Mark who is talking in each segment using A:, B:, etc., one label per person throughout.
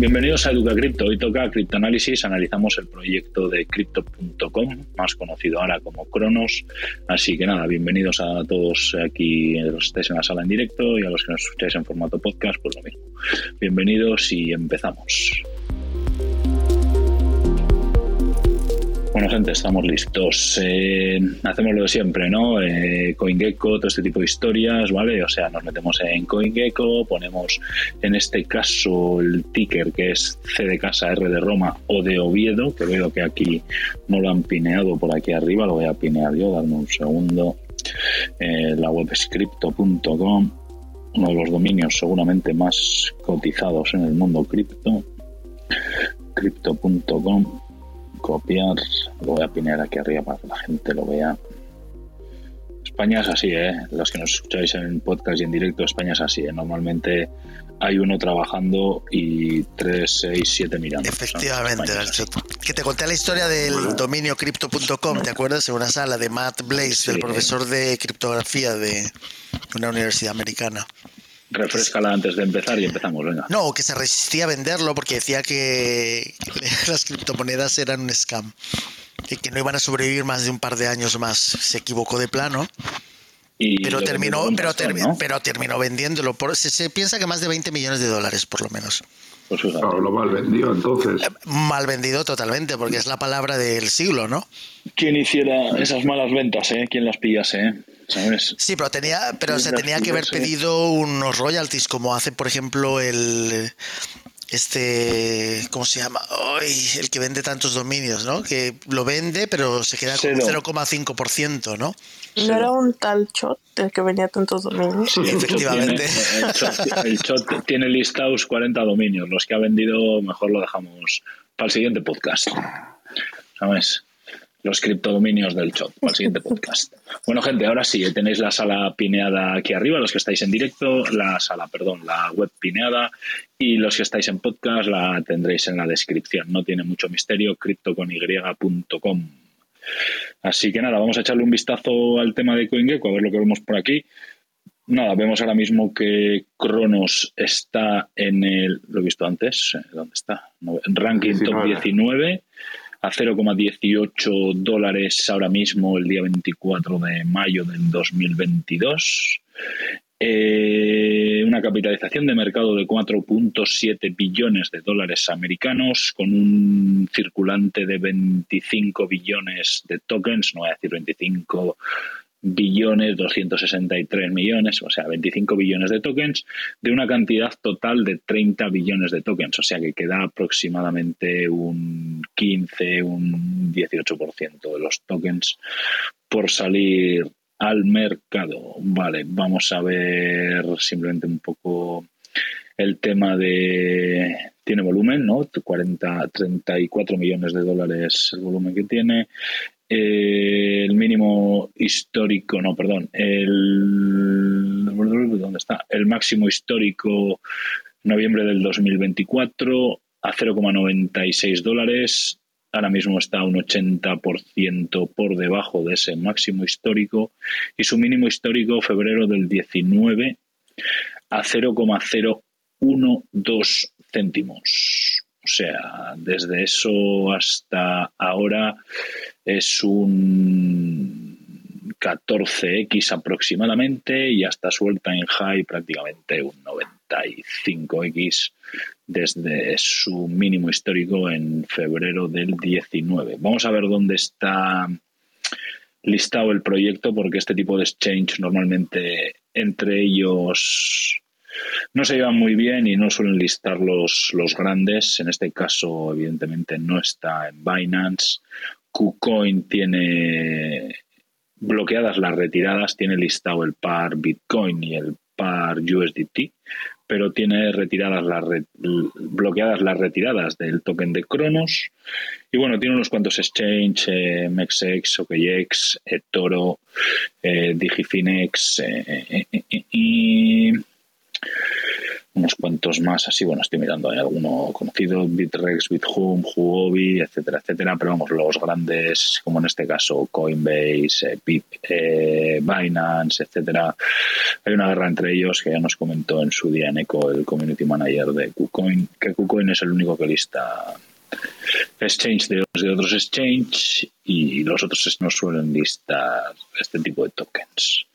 A: Bienvenidos a Educa Cripto. Hoy toca criptoanálisis. Analizamos el proyecto de Crypto.com, más conocido ahora como Cronos. Así que nada, bienvenidos a todos aquí, los que estáis en la sala en directo y a los que nos escucháis en formato podcast, pues lo mismo. Bienvenidos y empezamos. Bueno, gente, estamos listos. Eh, hacemos lo de siempre, ¿no? Eh, CoinGecko, todo este tipo de historias, ¿vale? O sea, nos metemos en CoinGecko, ponemos en este caso el ticker que es C de casa, R de Roma o de Oviedo, que veo que aquí no lo han pineado por aquí arriba, lo voy a pinear yo, darme un segundo. Eh, la web es crypto.com, uno de los dominios seguramente más cotizados en el mundo cripto. Crypto.com copiar, lo voy a pinear aquí arriba para que la gente lo vea. España es así, ¿eh? Los que nos escucháis en podcast y en directo, España es así, ¿eh? Normalmente hay uno trabajando y tres, seis, siete mirando.
B: Efectivamente, que te conté la historia del dominio crypto.com, ¿te acuerdas? En una sala de Matt Blaze, el profesor de criptografía de una universidad americana
A: refrescala antes de empezar y empezamos, venga.
B: No, que se resistía a venderlo porque decía que las criptomonedas eran un scam y que no iban a sobrevivir más de un par de años más. Se equivocó de plano. pero terminó, pero, pero terminó vendiéndolo. Por, se, piensa que más de 20 millones de dólares, por lo menos.
C: Pues claro, lo mal vendido entonces. Eh,
B: mal vendido totalmente, porque es la palabra del siglo, ¿no?
A: ¿Quién hiciera esas malas ventas, eh? ¿Quién las pillase, eh?
B: Sí, pero tenía, pero se tenía que haber pedido unos royalties, como hace, por ejemplo, el este, ¿cómo se llama? el que vende tantos dominios, ¿no? Que lo vende, pero se queda con 0,5%, ¿no?
D: ¿No era un tal Chot el que vendía tantos dominios?
B: Sí, efectivamente.
A: el, Chot, tiene listados 40 dominios. Los que ha vendido, mejor lo dejamos para el siguiente podcast. ¿Sabes? Los criptodominios del shop para el siguiente podcast. Bueno, gente, ahora sí, tenéis la sala pineada aquí arriba, los que estáis en directo, la sala, perdón, la web pineada y los que estáis en podcast la tendréis en la descripción. No tiene mucho misterio, criptocony.com. Así que nada, vamos a echarle un vistazo al tema de CoinGecko, a ver lo que vemos por aquí. Nada, vemos ahora mismo que Cronos está en el, lo he visto antes, eh, ¿dónde está? En ranking top 19 a 0,18 dólares ahora mismo el día 24 de mayo del 2022. Eh, una capitalización de mercado de 4.7 billones de dólares americanos con un circulante de 25 billones de tokens, no voy a decir 25 billones 263 millones, o sea, 25 billones de tokens, de una cantidad total de 30 billones de tokens, o sea que queda aproximadamente un 15, un 18% de los tokens por salir al mercado. Vale, vamos a ver simplemente un poco el tema de tiene volumen, ¿no? 40, 34 millones de dólares el volumen que tiene. El mínimo histórico, no, perdón, el ¿dónde está? El máximo histórico noviembre del 2024 a 0,96 dólares. Ahora mismo está un 80% por debajo de ese máximo histórico y su mínimo histórico febrero del 19 a 0,012 céntimos. O sea, desde eso hasta ahora es un 14x aproximadamente y hasta suelta en high prácticamente un 95x desde su mínimo histórico en febrero del 19. Vamos a ver dónde está listado el proyecto porque este tipo de exchange normalmente entre ellos no se llevan muy bien y no suelen listar los, los grandes. En este caso, evidentemente, no está en Binance. KuCoin tiene bloqueadas las retiradas, tiene listado el par Bitcoin y el par USDT, pero tiene retiradas las bloqueadas las retiradas del token de Cronos. Y bueno, tiene unos cuantos exchange, eh, MexX, OKX, eToro, eh, Digifinex eh, y unos cuantos más así, bueno, estoy mirando, hay alguno conocido, Bitrex, Bithumb, Huobi, etcétera, etcétera, pero vamos, los grandes, como en este caso Coinbase, Pip, eh, Binance, etcétera, hay una guerra entre ellos que ya nos comentó en su día en Eco el community manager de KuCoin, que KuCoin es el único que lista exchange de, de otros exchange y los otros no suelen listar este tipo de tokens.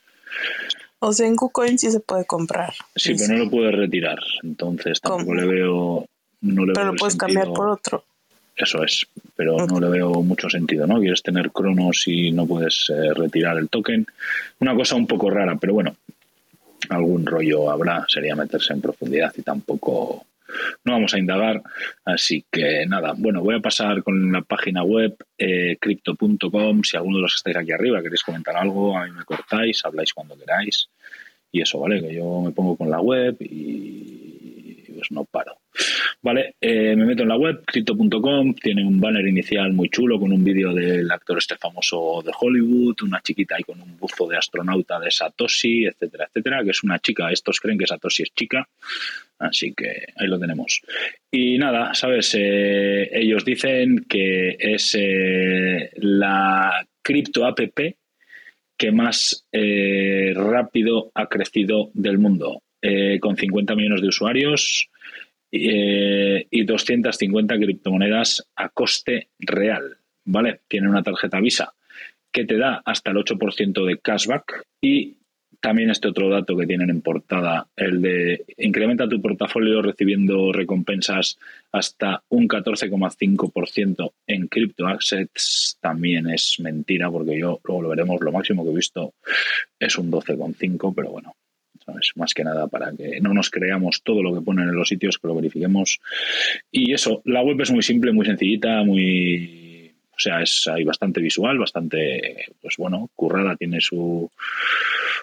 D: O sea, en KuCoin sí se puede comprar.
A: Sí, pero no lo puedes retirar. Entonces tampoco le veo. No le
D: pero lo puedes cambiar por otro.
A: Eso es, pero no le veo mucho sentido, ¿no? Quieres tener cronos y no puedes eh, retirar el token. Una cosa un poco rara, pero bueno, algún rollo habrá, sería meterse en profundidad y tampoco no vamos a indagar. Así que nada, bueno, voy a pasar con la página web eh, crypto.com. Si alguno de los que estáis aquí arriba queréis comentar algo, a mí me cortáis, habláis cuando queráis. Y eso, ¿vale? Que yo me pongo con la web y pues no paro. Vale, eh, me meto en la web, crypto.com, tiene un banner inicial muy chulo con un vídeo del actor este famoso de Hollywood, una chiquita ahí con un buzo de astronauta de Satoshi, etcétera, etcétera, que es una chica, estos creen que Satoshi es chica, así que ahí lo tenemos. Y nada, ¿sabes? Eh, ellos dicen que es eh, la cripto app que más rápido ha crecido del mundo, con 50 millones de usuarios, eh, y 250 criptomonedas a coste real, ¿vale? Tiene una tarjeta Visa que te da hasta el 8% de cashback y también este otro dato que tienen en portada, el de incrementa tu portafolio recibiendo recompensas hasta un 14,5% en cripto assets, también es mentira porque yo luego lo veremos, lo máximo que he visto es un 12,5, pero bueno, más que nada para que no nos creamos todo lo que ponen en los sitios, que lo verifiquemos. Y eso, la web es muy simple, muy sencillita, muy... O sea, es hay bastante visual, bastante, pues bueno, currada, tiene su...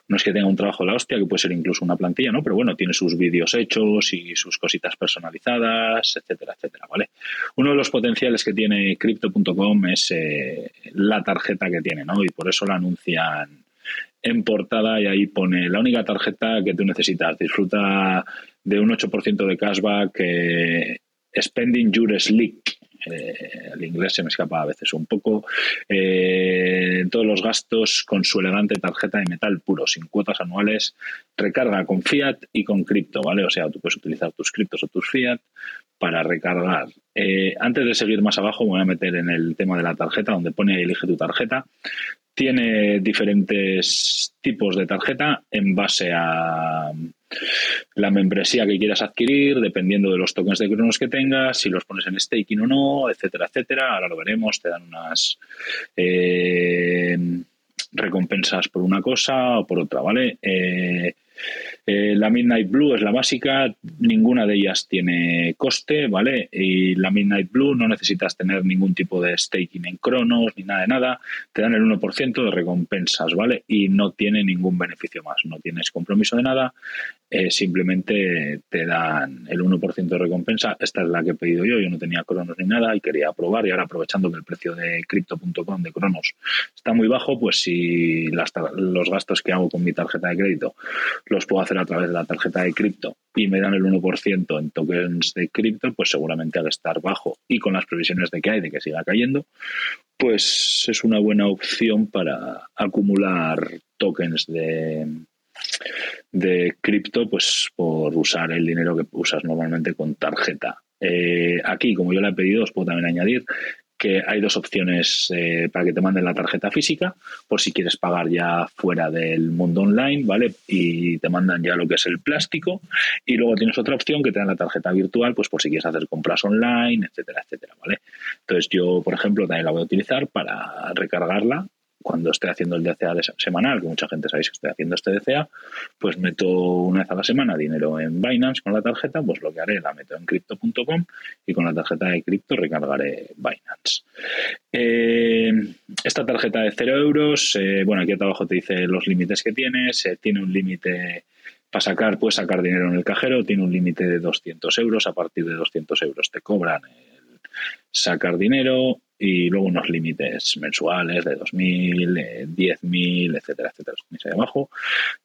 A: No es que tenga un trabajo de la hostia, que puede ser incluso una plantilla, ¿no? Pero bueno, tiene sus vídeos hechos y sus cositas personalizadas, etcétera, etcétera, ¿vale? Uno de los potenciales que tiene Crypto.com es eh, la tarjeta que tiene, ¿no? Y por eso la anuncian en portada y ahí pone la única tarjeta que tú necesitas. Disfruta de un 8% de cashback, eh, spending your slick. Eh, el inglés se me escapa a veces un poco. Eh, todos los gastos con su elegante tarjeta de metal puro, sin cuotas anuales, recarga con fiat y con cripto, ¿vale? O sea, tú puedes utilizar tus criptos o tus fiat para recargar. antes de seguir más abajo, me voy a meter en el tema de la tarjeta, donde pone elige tu tarjeta. Tiene diferentes tipos de tarjeta en base a la membresía que quieras adquirir, dependiendo de los tokens de Cronos que tengas, si los pones en staking o no, etcétera, etcétera. Ahora lo veremos, te dan unas eh, recompensas por una cosa o por otra, ¿vale? Eh, eh, la Midnight Blue es la básica, ninguna de ellas tiene coste, ¿vale? Y la Midnight Blue no necesitas tener ningún tipo de staking en Cronos ni nada de nada, te dan el 1% de recompensas, ¿vale? Y no tiene ningún beneficio más, no tienes compromiso de nada, eh, simplemente te dan el 1% de recompensa. Esta es la que he pedido yo, yo no tenía Cronos ni nada y quería probar. Y ahora aprovechando que el precio de crypto.com de Cronos está muy bajo, pues si los gastos que hago con mi tarjeta de crédito los puedo hacer a través de la tarjeta de cripto y me dan el 1% en tokens de cripto, pues seguramente al estar bajo. Y con las previsiones de que hay de que siga cayendo, pues es una buena opción para acumular tokens de de cripto, pues por usar el dinero que usas normalmente con tarjeta. Eh, aquí, como yo la he pedido, os puedo también añadir que hay dos opciones eh, para que te manden la tarjeta física, por si quieres pagar ya fuera del mundo online, ¿vale? Y te mandan ya lo que es el plástico. Y luego tienes otra opción que te dan la tarjeta virtual, pues por si quieres hacer compras online, etcétera, etcétera, ¿vale? Entonces yo, por ejemplo, también la voy a utilizar para recargarla cuando estoy haciendo el DCA semanal, que mucha gente sabéis que estoy haciendo este DCA, pues meto una vez a la semana dinero en Binance con la tarjeta, pues lo que haré, la meto en crypto.com y con la tarjeta de cripto recargaré Binance. Eh, esta tarjeta de 0 euros, eh, bueno, aquí abajo te dice los límites que tienes, eh, tiene un límite para sacar, puedes sacar dinero en el cajero, tiene un límite de 200 euros, a partir de 200 euros te cobran sacar dinero y luego unos límites mensuales de 2.000, de 10.000, etcétera, etcétera. Los ahí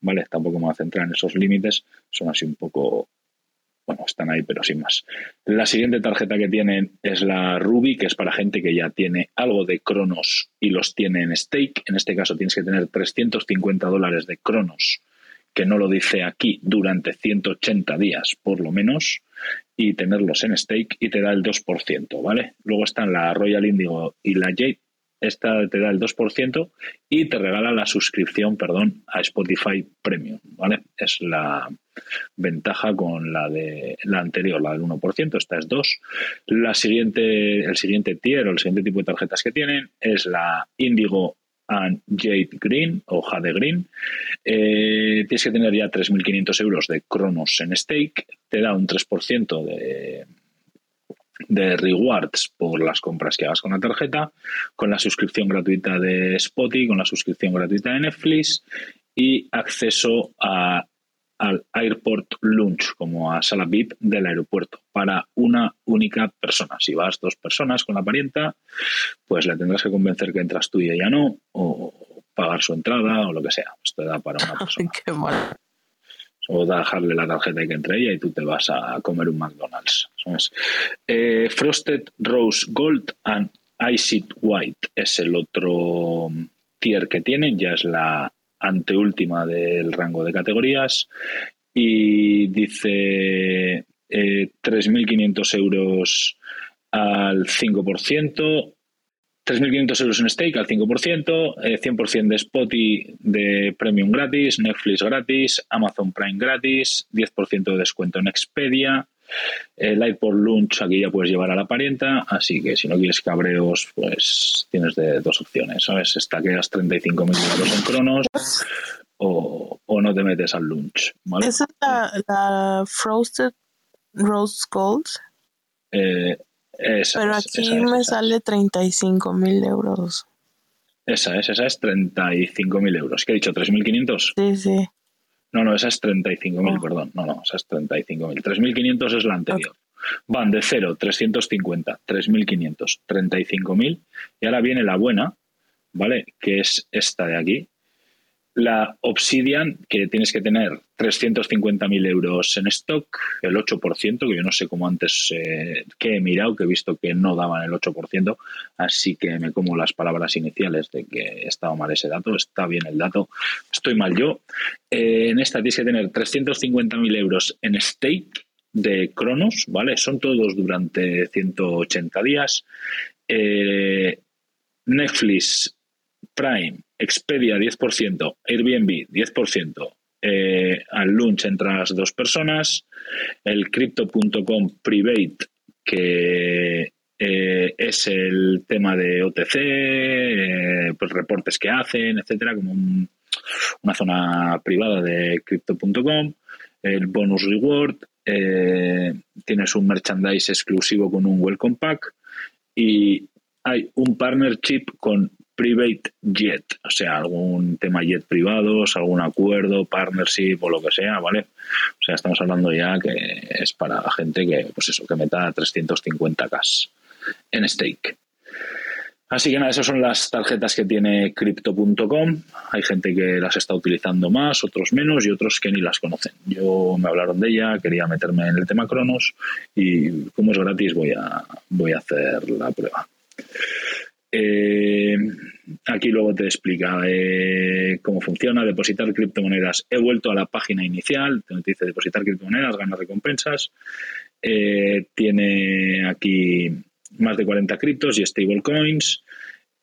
A: ¿vale? Tampoco me voy a centrar en esos límites, son así un poco bueno, están ahí, pero sin más. La siguiente tarjeta que tienen es la Ruby, que es para gente que ya tiene algo de Cronos y los tiene en stake. En este caso tienes que tener 350 dólares de Cronos, que no lo dice aquí, durante 180 días por lo menos, y tenerlos en stake y te da el 2%, ¿vale? Luego están la Royal Indigo y la Jade, esta te da el 2% y te regala la suscripción, perdón, a Spotify Premium, ¿vale? Es la ventaja con la de la anterior, la del 1%, esta es 2. La siguiente, el siguiente tier o el siguiente tipo de tarjetas que tienen es la Indigo and Jade Green o Jade Green. Eh, tienes que tener ya 3.500 euros de Cronos en stake, te da un 3% de de rewards por las compras que hagas con la tarjeta, con la suscripción gratuita de Spotify, con la suscripción gratuita de Netflix y acceso a, al Airport Lunch, como a sala VIP del aeropuerto, para una única persona. Si vas dos personas con la parienta, pues le tendrás que convencer que entras tú y ella no, o pagar su entrada o lo que sea. Esto da para una persona. Qué mal o dejarle la tarjeta y que entre ella y tú te vas a comer un McDonald's. Eh, Frosted Rose Gold and Iced White es el otro tier que tienen, ya es la anteúltima del rango de categorías y dice 3.500 eh, euros al 5%, 3.500 euros en stake al 5%, 100% eh, de Spotify de Premium gratis, Netflix gratis, Amazon Prime gratis, 10% de descuento en Expedia, el Light por Lunch aquí ya puedes llevar a la parienta, así que si no quieres cabreos, pues tienes de dos opciones, ¿sabes? Estaqueas 35.000 euros en Cronos o, no te metes al lunch, ¿vale?
D: ¿Esa es la, Frosted Rose Gold?
A: Eh,
D: pero aquí me sale 35 mil euros.
A: Esa es, esa es 35 mil euros. ¿Qué he dicho? ¿3.500?
D: Sí, sí.
A: No, no, esa es 35.000, mil, perdón. No, no, esa es 35.000. 3.500 es la anterior. Van de 0, 350, 3.500, 35.000. Y ahora viene la buena, ¿vale? Que es esta de aquí, la Obsidian, que tienes que tener 350.000 euros en stock, el 8%, que yo no sé cómo antes eh, que he mirado, que he visto que no daban el 8%, así que me como las palabras iniciales de que estaba mal ese dato, está bien el dato, estoy mal yo. Eh, en esta tienes que tener 350.000 euros en stake de Cronos, ¿vale? Son todos durante 180 días. Eh, Netflix Prime Expedia 10%, Airbnb 10%, eh, al lunch entre las dos personas, el crypto.com private que eh, es el tema de OTC, eh, pues reportes que hacen, etcétera, como una zona privada de crypto.com, el bonus reward, tienes un merchandise exclusivo con un welcome pack y hay un partnership con private jet, o sea, algún tema jet privados, algún acuerdo, partnership o lo que sea, ¿vale? O sea, estamos hablando ya que es para la gente que, pues eso, que meta 350k en stake. Así que nada, esas son las tarjetas que tiene crypto.com. Hay gente que las está utilizando más, otros menos y otros que ni las conocen. Yo me hablaron de ella, quería meterme en el tema Cronos y como es gratis voy a, voy a hacer la prueba. Eh, aquí luego te explica eh, cómo funciona, depositar criptomonedas. He vuelto a la página inicial, donde te dice depositar criptomonedas, ganar recompensas. Eh, tiene aquí más de 40 criptos y stablecoins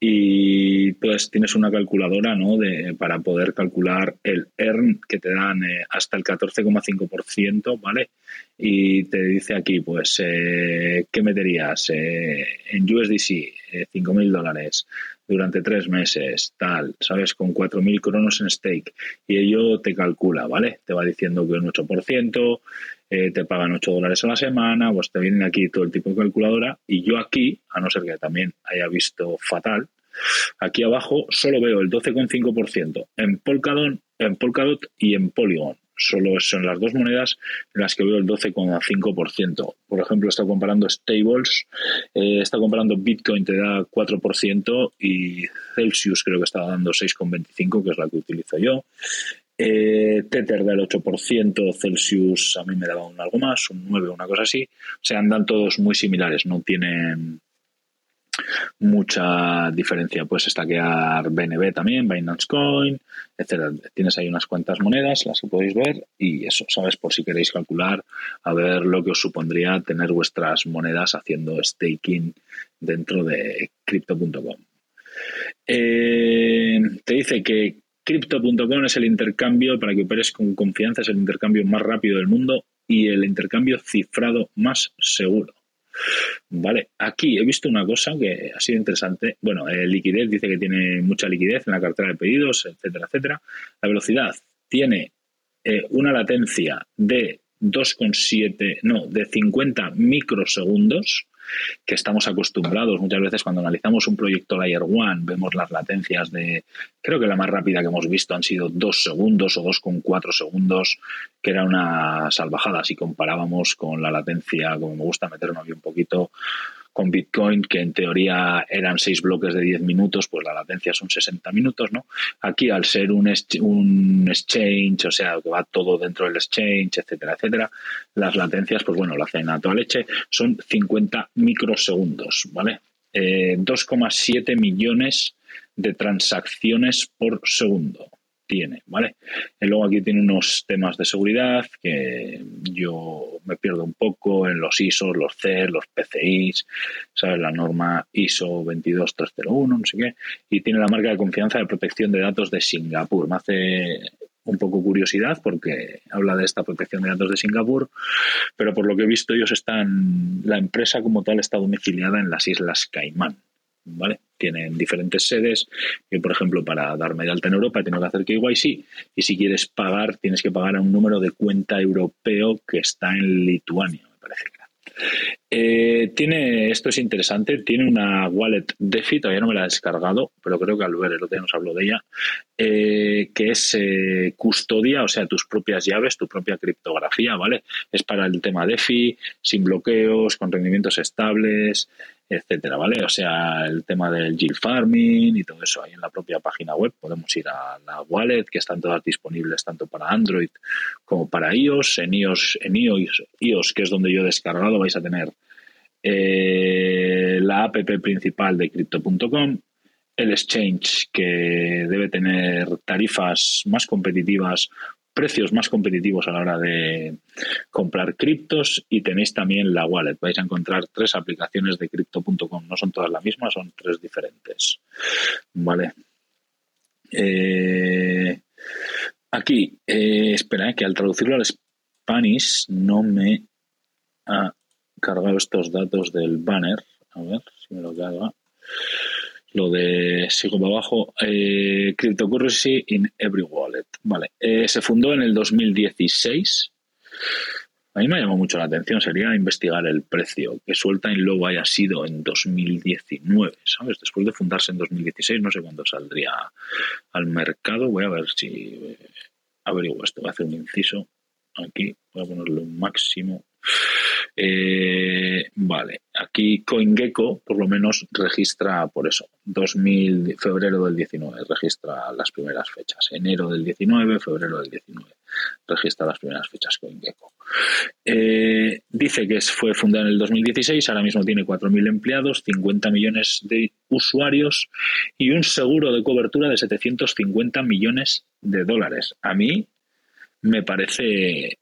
A: y pues tienes una calculadora ¿no? de, para poder calcular el earn que te dan eh, hasta el 14,5%, ¿vale? Y te dice aquí, pues, eh, ¿qué meterías? Eh, en USDC, 5.000 dólares durante tres meses, tal, ¿sabes? Con 4.000 cronos en stake. Y ello te calcula, ¿vale? Te va diciendo que un 8%, te pagan 8 dólares a la semana, pues te vienen aquí todo el tipo de calculadora. Y yo aquí, a no ser que también haya visto fatal, Aquí abajo solo veo el 12,5% en Polkadot, en Polkadot y en Polygon. Solo son las dos monedas en las que veo el 12,5%. Por ejemplo, está comparando Stables, eh, está comparando Bitcoin, te da 4% y Celsius creo que está dando 6,25%, que es la que utilizo yo. Eh, Tether del 8%, Celsius a mí me daba un algo más, un 9, una cosa así. O sea, andan todos muy similares, no tienen mucha diferencia. Puedes estaquear BNB también, Binance Coin, etcétera. Tienes ahí unas cuantas monedas, las que podéis ver, y eso, ¿sabes? Por si queréis calcular, a ver lo que os supondría tener vuestras monedas haciendo staking dentro de crypto.com. Eh, te dice que crypto.com es el intercambio, para que operes con confianza, es el intercambio más rápido del mundo y el intercambio cifrado más seguro. Vale, aquí he visto una cosa que ha sido interesante. Bueno, eh, liquidez dice que tiene mucha liquidez en la cartera de pedidos, etcétera, etcétera. La velocidad tiene eh, una latencia de 2,7, no, de 50 microsegundos que estamos acostumbrados muchas veces cuando analizamos un proyecto Layer One, vemos las latencias de, creo que la más rápida que hemos visto han sido dos segundos o dos con cuatro segundos, que era una salvajada. Si comparábamos con la latencia, como me gusta meterme aquí un poquito, con Bitcoin, que en teoría eran seis bloques de 10 minutos, pues la latencia son 60 minutos, ¿no? Aquí, al ser un, un exchange, o sea, que va todo dentro del exchange, etcétera, etcétera, las latencias, pues bueno, la hacen a leche, son 50 microsegundos, ¿vale? 2,7 eh, millones de transacciones por segundo tiene, ¿vale? Y luego aquí tiene unos temas de seguridad que yo me pierdo un poco en los ISOs, los CER, los PCIs, ¿sabes? La norma ISO 22301, no sé qué, y tiene la marca de confianza de protección de datos de Singapur. Me hace un poco curiosidad porque habla de esta protección de datos de Singapur, pero por lo que he visto ellos están, la empresa como tal está domiciliada en las Islas Caimán, ¿vale? Tienen diferentes sedes. Yo, por ejemplo, para darme de alta en Europa tengo que hacer KYC y si quieres pagar, tienes que pagar a un número de cuenta europeo que está en Lituania, me parece que eh, tiene, esto es interesante, tiene una wallet DeFi, todavía no me la he descargado, pero creo que al ver el otro día nos habló de ella, eh, que es eh, custodia, o sea, tus propias llaves, tu propia criptografía, ¿vale? Es para el tema DeFi, sin bloqueos, con rendimientos estables, etcétera, ¿vale? O sea, el tema del yield farming y todo eso ahí en la propia página web. Podemos ir a la wallet, que están todas disponibles tanto para Android como para iOS. En iOS, en iOS, que es donde yo he descargado, vais a tener eh, la app principal de crypto.com, el exchange que debe tener tarifas más competitivas precios más competitivos a la hora de comprar criptos y tenéis también la wallet. Vais a encontrar tres aplicaciones de crypto.com. No son todas las mismas, son tres diferentes. Vale. Eh, aquí, eh, espera, eh, que al traducirlo al Spanish no me ha cargado estos datos del banner. A ver si me lo carga lo de, sigo para abajo, eh, Cryptocurrency in Every Wallet. Vale, eh, se fundó en el 2016. A mí me llamó mucho la atención, sería investigar el precio, que Suelta en Low haya sido en 2019, ¿sabes? Después de fundarse en 2016, no sé cuándo saldría al mercado. Voy a ver si eh, averiguo esto, voy a hacer un inciso aquí, voy a ponerle un máximo. Eh, vale, aquí CoinGecko por lo menos registra por eso, 2000, febrero del 19, registra las primeras fechas, enero del 19, febrero del 19, registra las primeras fechas CoinGecko. Eh, dice que fue fundada en el 2016, ahora mismo tiene 4.000 empleados, 50 millones de usuarios y un seguro de cobertura de 750 millones de dólares. A mí me parece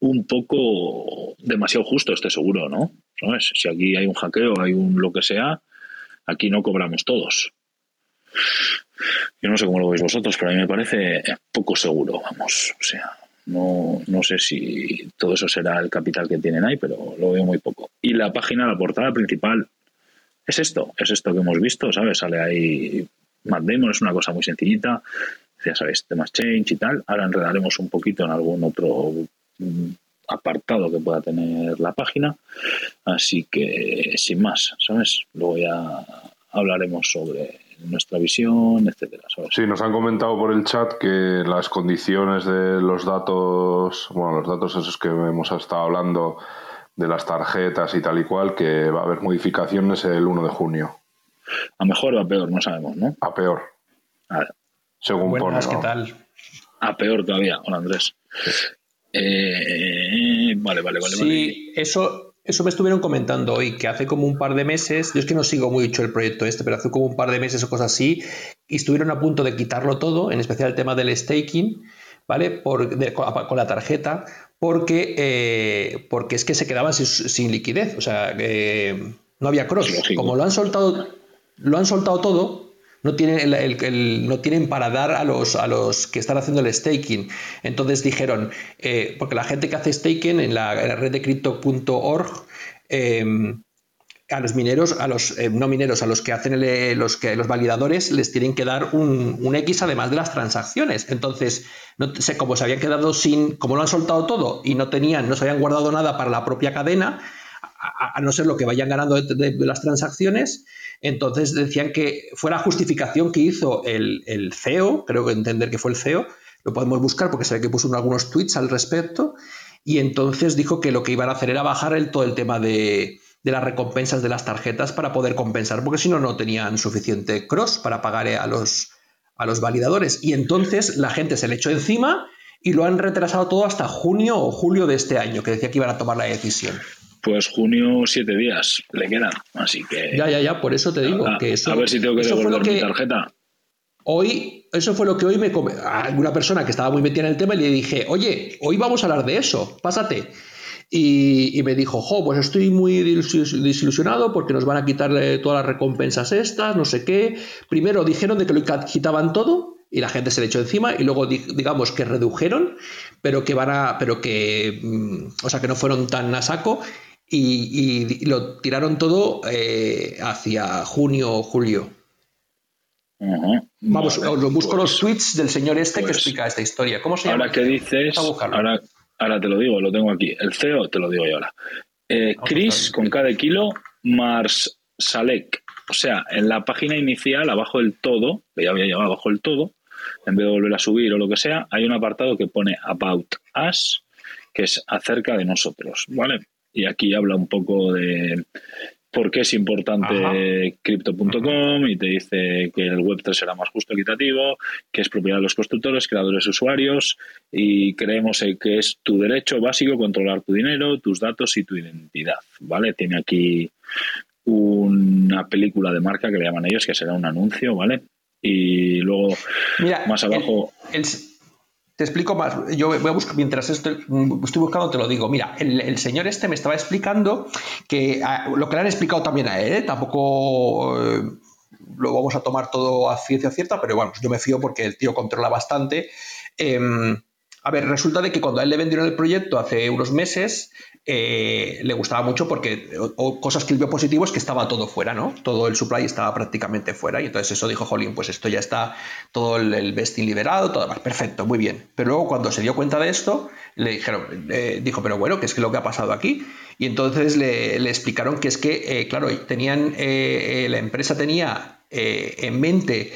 A: un poco demasiado justo este seguro, ¿no? ¿Sabes? Si aquí hay un hackeo, hay un lo que sea, aquí no cobramos todos. Yo no sé cómo lo veis vosotros, pero a mí me parece poco seguro, vamos. O sea, no, no sé si todo eso será el capital que tienen ahí, pero lo veo muy poco. Y la página, la portada principal, es esto, es esto que hemos visto, ¿sabes? Sale ahí Matt es una cosa muy sencillita, ya sabéis, temas change y tal. Ahora enredaremos un poquito en algún otro apartado que pueda tener la página. Así que, sin más, ¿sabes? Luego ya hablaremos sobre nuestra visión, etcétera.
C: Sí, nos han comentado por el chat que las condiciones de los datos, bueno, los datos esos que hemos estado hablando de las tarjetas y tal y cual, que va a haber modificaciones el 1 de junio.
A: A mejor o a peor, no sabemos, ¿no?
C: A peor. Según
E: Buenas, ¿qué tal?
A: a peor todavía. Hola, Andrés. Eh, vale, vale, vale.
E: Sí, eso, eso me estuvieron comentando hoy, que hace como un par de meses, yo es que no sigo mucho el proyecto este, pero hace como un par de meses o cosas así, y estuvieron a punto de quitarlo todo, en especial el tema del staking, ¿vale? Por, con la tarjeta, porque, eh, porque es que se quedaban sin, liquidez, o sea, no había cross. Como lo han soltado, lo han soltado todo, no tienen, el, para dar a los, a los que están haciendo el staking. Entonces dijeron, eh, porque la gente que hace staking en la, red de crypto.org, em, a los mineros, a los eh, no mineros, a los que hacen los, que, los validadores, les tienen que dar un, X además de las transacciones. Entonces, no sé, como se habían quedado sin, como lo han soltado todo y no tenían, no se habían guardado nada para la propia cadena, a, no ser lo que vayan ganando de las transacciones, entonces decían que fue la justificación que hizo el, CEO, creo que entender que fue el CEO, lo podemos buscar porque se ve que puso algunos tweets al respecto, y entonces dijo que lo que iban a hacer era bajar el, todo el tema de, las recompensas de las tarjetas para poder compensar, porque si no, no tenían suficiente cross para pagar a los, a los validadores. Y entonces la gente se le echó encima y lo han retrasado todo hasta junio o julio de este año, que decía que iban a tomar la decisión.
A: Pues junio, siete días le quedan. Así que.
E: Ya, ya, ya, por eso te digo que eso.
A: A ver si tengo que devolver mi tarjeta.
E: Hoy, eso fue lo que hoy me. Alguna persona que estaba muy metida en el tema y le dije, oye, hoy vamos a hablar de eso, pásate. Y, me dijo, jo, pues estoy muy desilusionado porque nos van a quitar todas las recompensas estas, no sé qué. Primero dijeron de que lo quitaban todo y la gente se le echó encima y luego digamos que redujeron, pero que van a, pero que, mm, o sea, que no fueron tan a saco y, lo tiraron todo eh, hacia junio o julio. Vamos, lo busco los pues, tweets del señor este que pues, explica esta historia. ¿Cómo se llama?
A: Ahora que dices, ahora, ahora te lo digo, lo tengo aquí. El CEO te lo digo yo ahora. Eh, Chris con cada kilo, Mars Salek. O sea, en la página inicial, abajo del todo, que ya había llegado abajo del todo, en vez de volver a subir o lo que sea, hay un apartado que pone About Us, que es acerca de nosotros, ¿vale? Y aquí habla un poco de por qué es importante crypto.com y te dice que el Web3 será más justo y equitativo, que es propiedad de los constructores, creadores, usuarios y creemos que es tu derecho básico controlar tu dinero, tus datos y tu identidad, ¿vale? Tiene aquí una película de marca que le llaman ellos, que será un anuncio, ¿vale? Y luego más abajo...
E: Te explico más. Yo voy a buscar, mientras estoy, estoy buscando, te lo digo. Mira, el, señor este me estaba explicando que ah, lo que le han explicado también a él, ¿eh? tampoco eh, lo vamos a tomar todo a ciencia cierta, pero bueno, yo me fío porque el tío controla bastante. Em, a ver, resulta de que cuando a él le vendieron el proyecto hace unos meses, eh, le gustaba mucho porque o, cosas que él vio positivo es que estaba todo fuera, ¿no? Todo el supply estaba prácticamente fuera y entonces eso dijo, jolín, pues esto ya está todo el, vesting liberado, todo más, perfecto, muy bien. Pero luego cuando se dio cuenta de esto, le dijeron, dijo, pero bueno, ¿qué es lo que ha pasado aquí? Y entonces le, explicaron que es que, eh, claro, tenían, eh, la empresa tenía en mente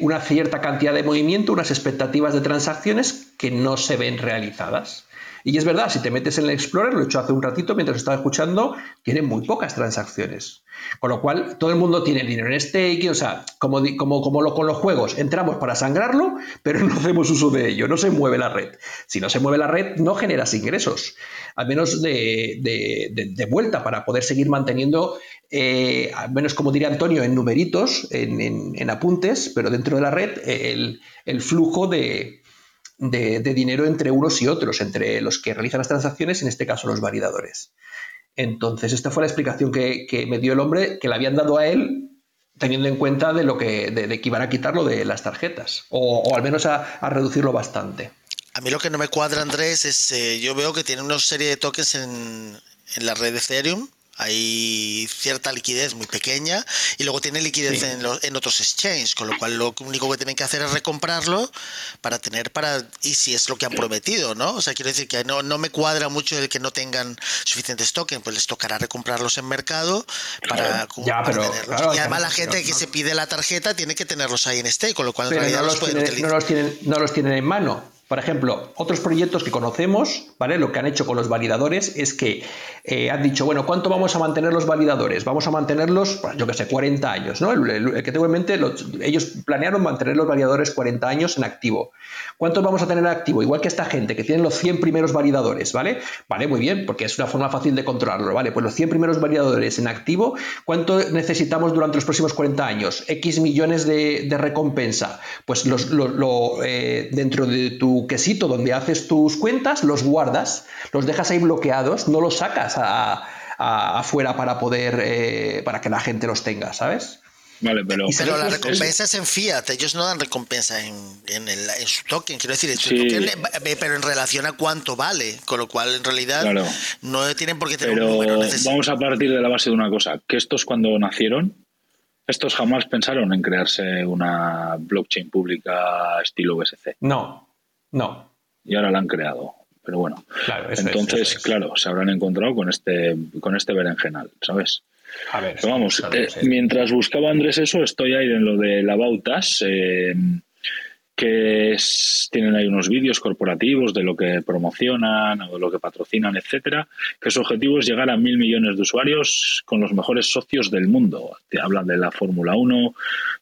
E: una cierta cantidad de movimiento, unas expectativas de transacciones que no se ven realizadas. Y es verdad, si te metes en el Explorer, lo he hecho hace un ratito mientras estaba escuchando, tiene muy pocas transacciones. Con lo cual, todo el mundo tiene dinero en stake, o sea, como, como, como lo, con los juegos, entramos para sangrarlo, pero no hacemos uso de ello, no se mueve la red. Si no se mueve la red, no generas ingresos, al menos de, vuelta para poder seguir manteniendo, eh, al menos como diría Antonio, en numeritos, en, apuntes, pero dentro de la red, el flujo de, de, dinero entre unos y otros, entre los que realizan las transacciones, en este caso los validadores. Entonces, esta fue la explicación que, me dio el hombre, que le habían dado a él teniendo en cuenta de lo que, de, que iban a quitarlo de las tarjetas, o, al menos a, reducirlo bastante.
B: A mí lo que no me cuadra, Andrés, es eh, yo veo que tiene una serie de tokens en, en la red de Ethereum hay cierta liquidez muy pequeña y luego tiene liquidez en, en, otros exchanges, con lo cual lo único que tienen que hacer es recomprarlo para tener para, y si es lo que han prometido, ¿no? O sea, quiero decir que no, no me cuadra mucho el que no tengan suficientes tokens, pues les tocará recomprarlos en mercado para, tenerlos. y además la gente que se pide la tarjeta tiene que tenerlos ahí en este, con lo cual en realidad
E: no los, tienen, no los tienen, no los tienen en mano Por ejemplo, otros proyectos que conocemos, ¿vale? Lo que han hecho con los validadores es que eh, han dicho, bueno, ¿cuánto vamos a mantener los validadores? Vamos a mantenerlos, pues, yo que sé, 40 años, ¿no? El, que tengo en mente, ellos planearon mantener los validadores 40 años en activo. ¿Cuántos vamos a tener en activo? Igual que esta gente que tiene los 100 primeros validadores, ¿vale? Vale, muy bien, porque es una forma fácil de controlarlo, ¿vale? Pues los 100 primeros validadores en activo, ¿cuánto necesitamos durante los próximos 40 años? X millones de, recompensa. Pues los, lo, eh, dentro de tu quesito donde haces tus cuentas, los guardas, los dejas ahí bloqueados, no los sacas afuera para poder, eh, para que la gente los tenga, ¿sabes?
A: Vale, pero,
B: pero la recompensa es en fiat, ellos no dan recompensa en, en, el, en su token, quiero decir, token, pero en relación a cuánto vale, con lo cual en realidad no tienen por qué tener
A: pero un número. Vamos a partir de la base de una cosa, que estos cuando nacieron, estos jamás pensaron en crearse una blockchain pública estilo BSC.
E: No, no.
A: Y ahora la han creado. Pero bueno, entonces, claro, se habrán encontrado con este, con este berenjenal, ¿sabes?
E: A ver,
A: vamos, eh, mientras buscaba Andrés eso, estoy ahí en lo de la Bautas, eh, que tienen ahí unos vídeos corporativos de lo que promocionan o de lo que patrocinan, etcétera, que su objetivo es llegar a mil millones de usuarios con los mejores socios del mundo. Te hablan de la Fórmula 1,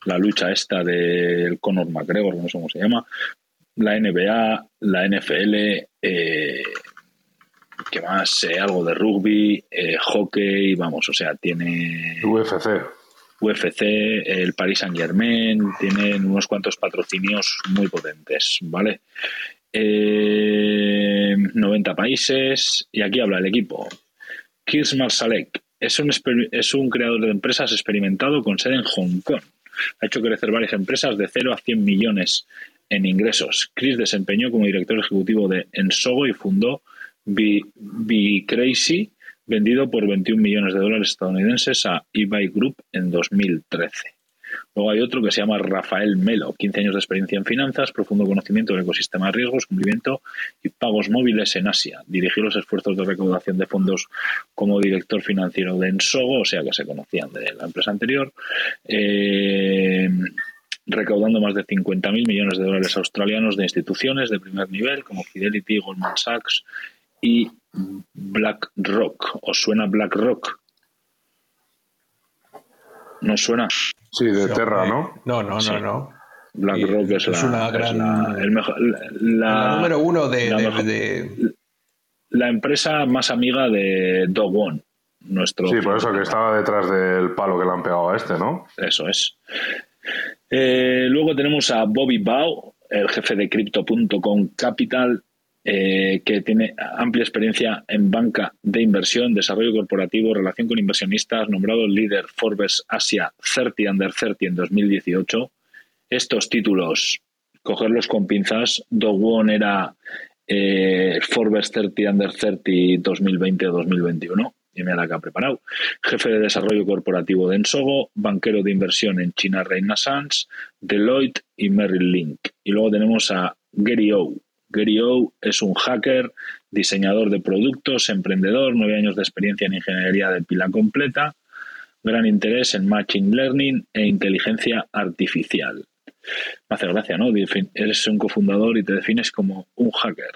A: la lucha esta del Conor McGregor, no sé cómo se llama, la NBA, la NFL, eh, ¿Qué más? Eh, algo de rugby, eh, hockey, vamos, o sea, tiene...
C: UFC.
A: UFC, el Paris Saint Germain, tienen unos cuantos patrocinios muy potentes, ¿vale? 90 países, y aquí habla el equipo. Kirs Marsalek es un, es un creador de empresas experimentado con sede en Hong Kong. Ha hecho crecer varias empresas de 0 a 100 millones en ingresos. Chris desempeñó como director ejecutivo de Ensogo y fundó Be, Crazy, vendido por 21 millones de dólares estadounidenses a eBay Group en 2013. Luego hay otro que se llama Rafael Melo, 15 años de experiencia en finanzas, profundo conocimiento del ecosistema de riesgos, cumplimiento y pagos móviles en Asia. Dirigió los esfuerzos de recaudación de fondos como director financiero de Ensogo, o sea que se conocían de la empresa anterior. Eh, recaudando más de 50.000 millones de dólares australianos de instituciones de primer nivel como Fidelity, Goldman Sachs y BlackRock. ¿Os suena BlackRock? ¿No suena?
C: Sí, de Terra, ¿no?
E: No, no, no, no.
A: BlackRock es, la,
E: una gran,
A: la,
E: número uno de,
A: la, empresa más amiga de Dogon. Nuestro
C: sí, por eso que estaba detrás del palo que le han pegado a este, ¿no?
A: Eso es. Eh, luego tenemos a Bobby Bao, el jefe de Crypto.com Capital, eh, que tiene amplia experiencia en banca de inversión, desarrollo corporativo, relación con inversionistas, nombrado líder Forbes Asia 30 Under 30 en 2018. Estos títulos, cogerlos con pinzas. One era eh, Forbes 30 Under 30 2020-2021 y mira la que ha preparado. Jefe de desarrollo corporativo de Ensogo, banquero de inversión en China Reina Sans, Deloitte y Merrill Link. Y luego tenemos a Gary O. Gary O es un hacker, diseñador de productos, emprendedor, nueve años de experiencia en ingeniería de pila completa, gran interés en machine learning e inteligencia artificial. Me hace gracia, ¿no? Eres un cofundador y te defines como un hacker.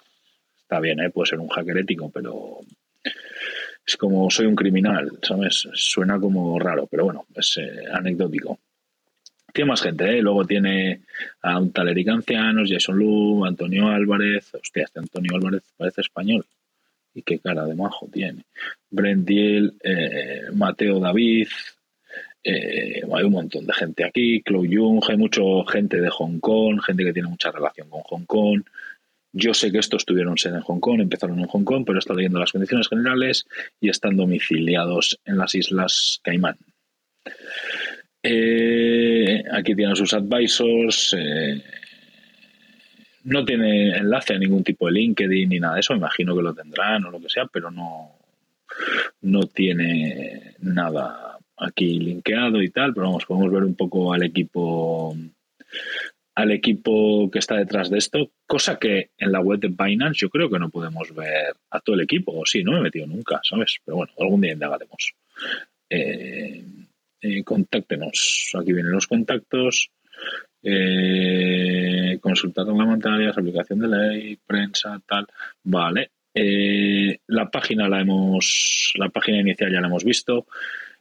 A: Está bien, ¿eh? Puede ser un hacker ético, pero es como soy un criminal, ¿sabes? Suena como raro, pero bueno, es eh, anecdótico. Tiene más gente, ¿eh? Luego tiene a un tal Ancianos, Jason Lu, Antonio Álvarez. Hostia, este Antonio Álvarez parece español. Y qué cara de majo tiene. Brent Diel, eh, Mateo David. Eh, hay un montón de gente aquí. Chloe Jung, hay mucha gente de Hong Kong, gente que tiene mucha relación con Hong Kong. Yo sé que estos tuvieron sede en Hong Kong, empezaron en Hong Kong, pero estado leyendo las condiciones generales y están domiciliados en las Islas Caimán. Eh, aquí tienen sus advisors. Eh, no tiene enlace a ningún tipo de LinkedIn ni nada de eso. Imagino que lo tendrán o lo que sea, pero no, no tiene nada aquí linkeado y tal. Pero vamos, podemos ver un poco al equipo al equipo que está detrás de esto, cosa que en la web de Binance yo creo que no podemos ver a todo el equipo, o sí, no me he metido nunca, ¿sabes? Pero bueno, algún día indagaremos. Eh, eh, contáctenos, aquí vienen los contactos Eh, consultar reglamentarias, aplicación de ley, prensa, tal. Vale. Eh, la página la hemos, la página inicial ya la hemos visto.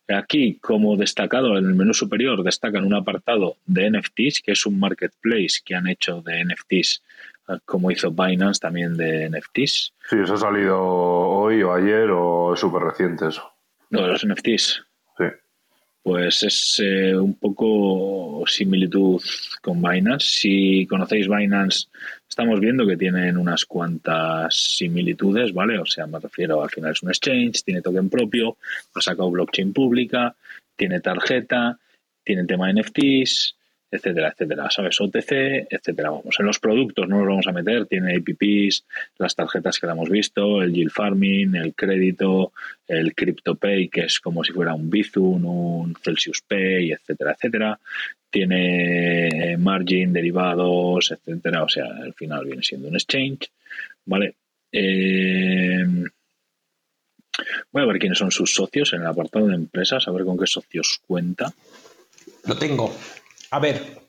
A: Aquí, como destacado en el menú superior, destacan un apartado de NFTs, que es un marketplace que han hecho de NFTs, eh, como hizo Binance también de NFTs.
C: Sí, eso ha salido hoy o ayer o es súper reciente eso.
A: No, los NFTs.
C: Sí.
A: Pues es eh, un poco similitud con Binance. Si conocéis Binance, estamos viendo que tienen unas cuantas similitudes, ¿vale? O sea, me refiero, al final es un exchange, tiene token propio, ha sacado blockchain pública, tiene tarjeta, tiene tema NFTs, etcétera, etcétera, ¿sabes? OTC, etcétera. Vamos, en los productos no nos vamos a meter, tiene APPs, las tarjetas que la hemos visto, el yield farming, el crédito, el CryptoPay, que es como si fuera un Bizum, un Celsius Pay, etcétera, etcétera. Tiene margin, derivados, etcétera. O sea, al final viene siendo un exchange, ¿vale? Eh, voy a ver quiénes son sus socios en el apartado de empresas, a ver con qué socios cuenta.
E: Lo tengo. A ver,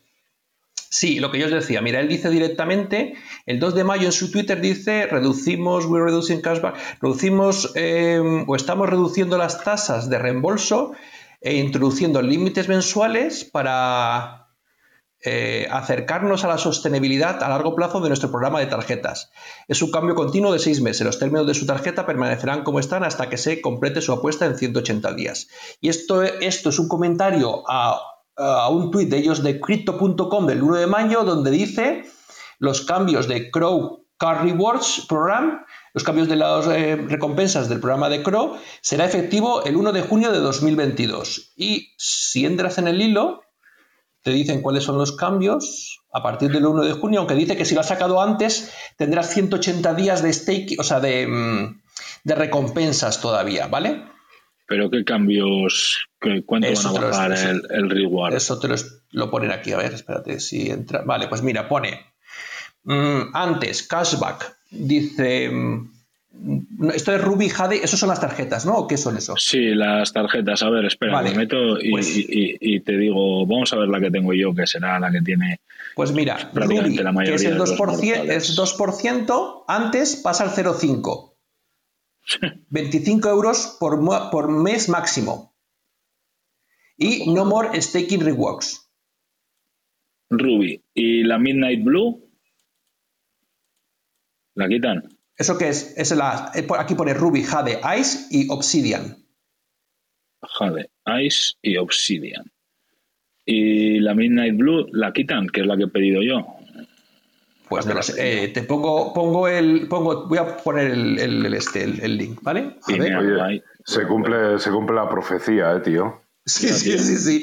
E: sí, lo que yo os decía, mira, él dice directamente, el 2 de mayo en su Twitter dice, reducimos, we're reducing cashback, reducimos em, o estamos reduciendo las tasas de reembolso e introduciendo límites mensuales para eh, acercarnos a la sostenibilidad a largo plazo de nuestro programa de tarjetas. Es un cambio continuo de seis meses. Los términos de su tarjeta permanecerán como están hasta que se complete su apuesta en 180 días. Y esto, esto es un comentario a a un tuit de ellos de crypto.com del 1 de mayo donde dice los cambios de Crow Car Rewards Program, los cambios de las eh, recompensas del programa de Crow, será efectivo el 1 de junio de 2022. Y si entras en el hilo, te dicen cuáles son los cambios a partir del 1 de junio, aunque dice que si lo has sacado antes tendrás 180 días de stake, o sea, de, mm, de recompensas todavía, ¿vale?
A: Pero qué cambios, ¿cuánto van a bajar el, el, reward?
E: Eso te lo, ponen aquí, a ver, espérate si entra. Vale, pues mira, pone mm, antes, cashback, dice. Mm, esto es Ruby Jade, esos son las tarjetas, ¿no? ¿O qué son esos?
A: Sí, las tarjetas. A ver, espera, me meto pues y, te digo, vamos a ver la que tengo yo, que será la que tiene.
E: Pues mira, Ruby, que es el 2%, es 2%, antes pasa al 0,5%. 25 euros por, por mes máximo. Y no more staking rewards.
A: Ruby. ¿Y la Midnight Blue? ¿La quitan?
E: ¿Eso qué es? es la, eh, aquí pone Ruby, Jade, Ice y Obsidian.
A: Jade, Ice y Obsidian. ¿Y la Midnight Blue la quitan? Que es la que he pedido yo.
E: Pues no lo sé. Eh, te pongo, pongo el, pongo, voy a poner el, el, este, el, link, ¿vale?
C: A ver. se cumple, se cumple la profecía, eh, tío.
E: Sí, sí, sí, sí.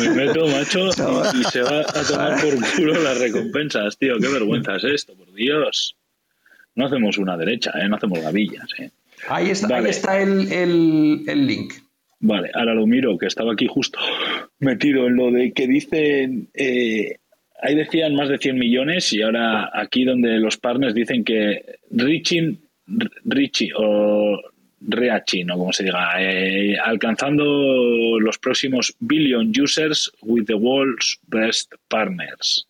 A: Me meto, macho, y, se va a tomar por culo las recompensas, tío. Qué vergüenza es esto, por Dios. No hacemos una derecha, ¿eh? No hacemos gavillas, ¿eh?
E: Ahí está, ahí está el, el, el, link.
A: Vale, ahora lo miro, que estaba aquí justo metido en lo de que dicen eh, ahí decían más de 100 millones y ahora aquí donde los partners dicen que reaching, Richie o reaching o como se diga, eh, alcanzando los próximos billion users with the world's best partners.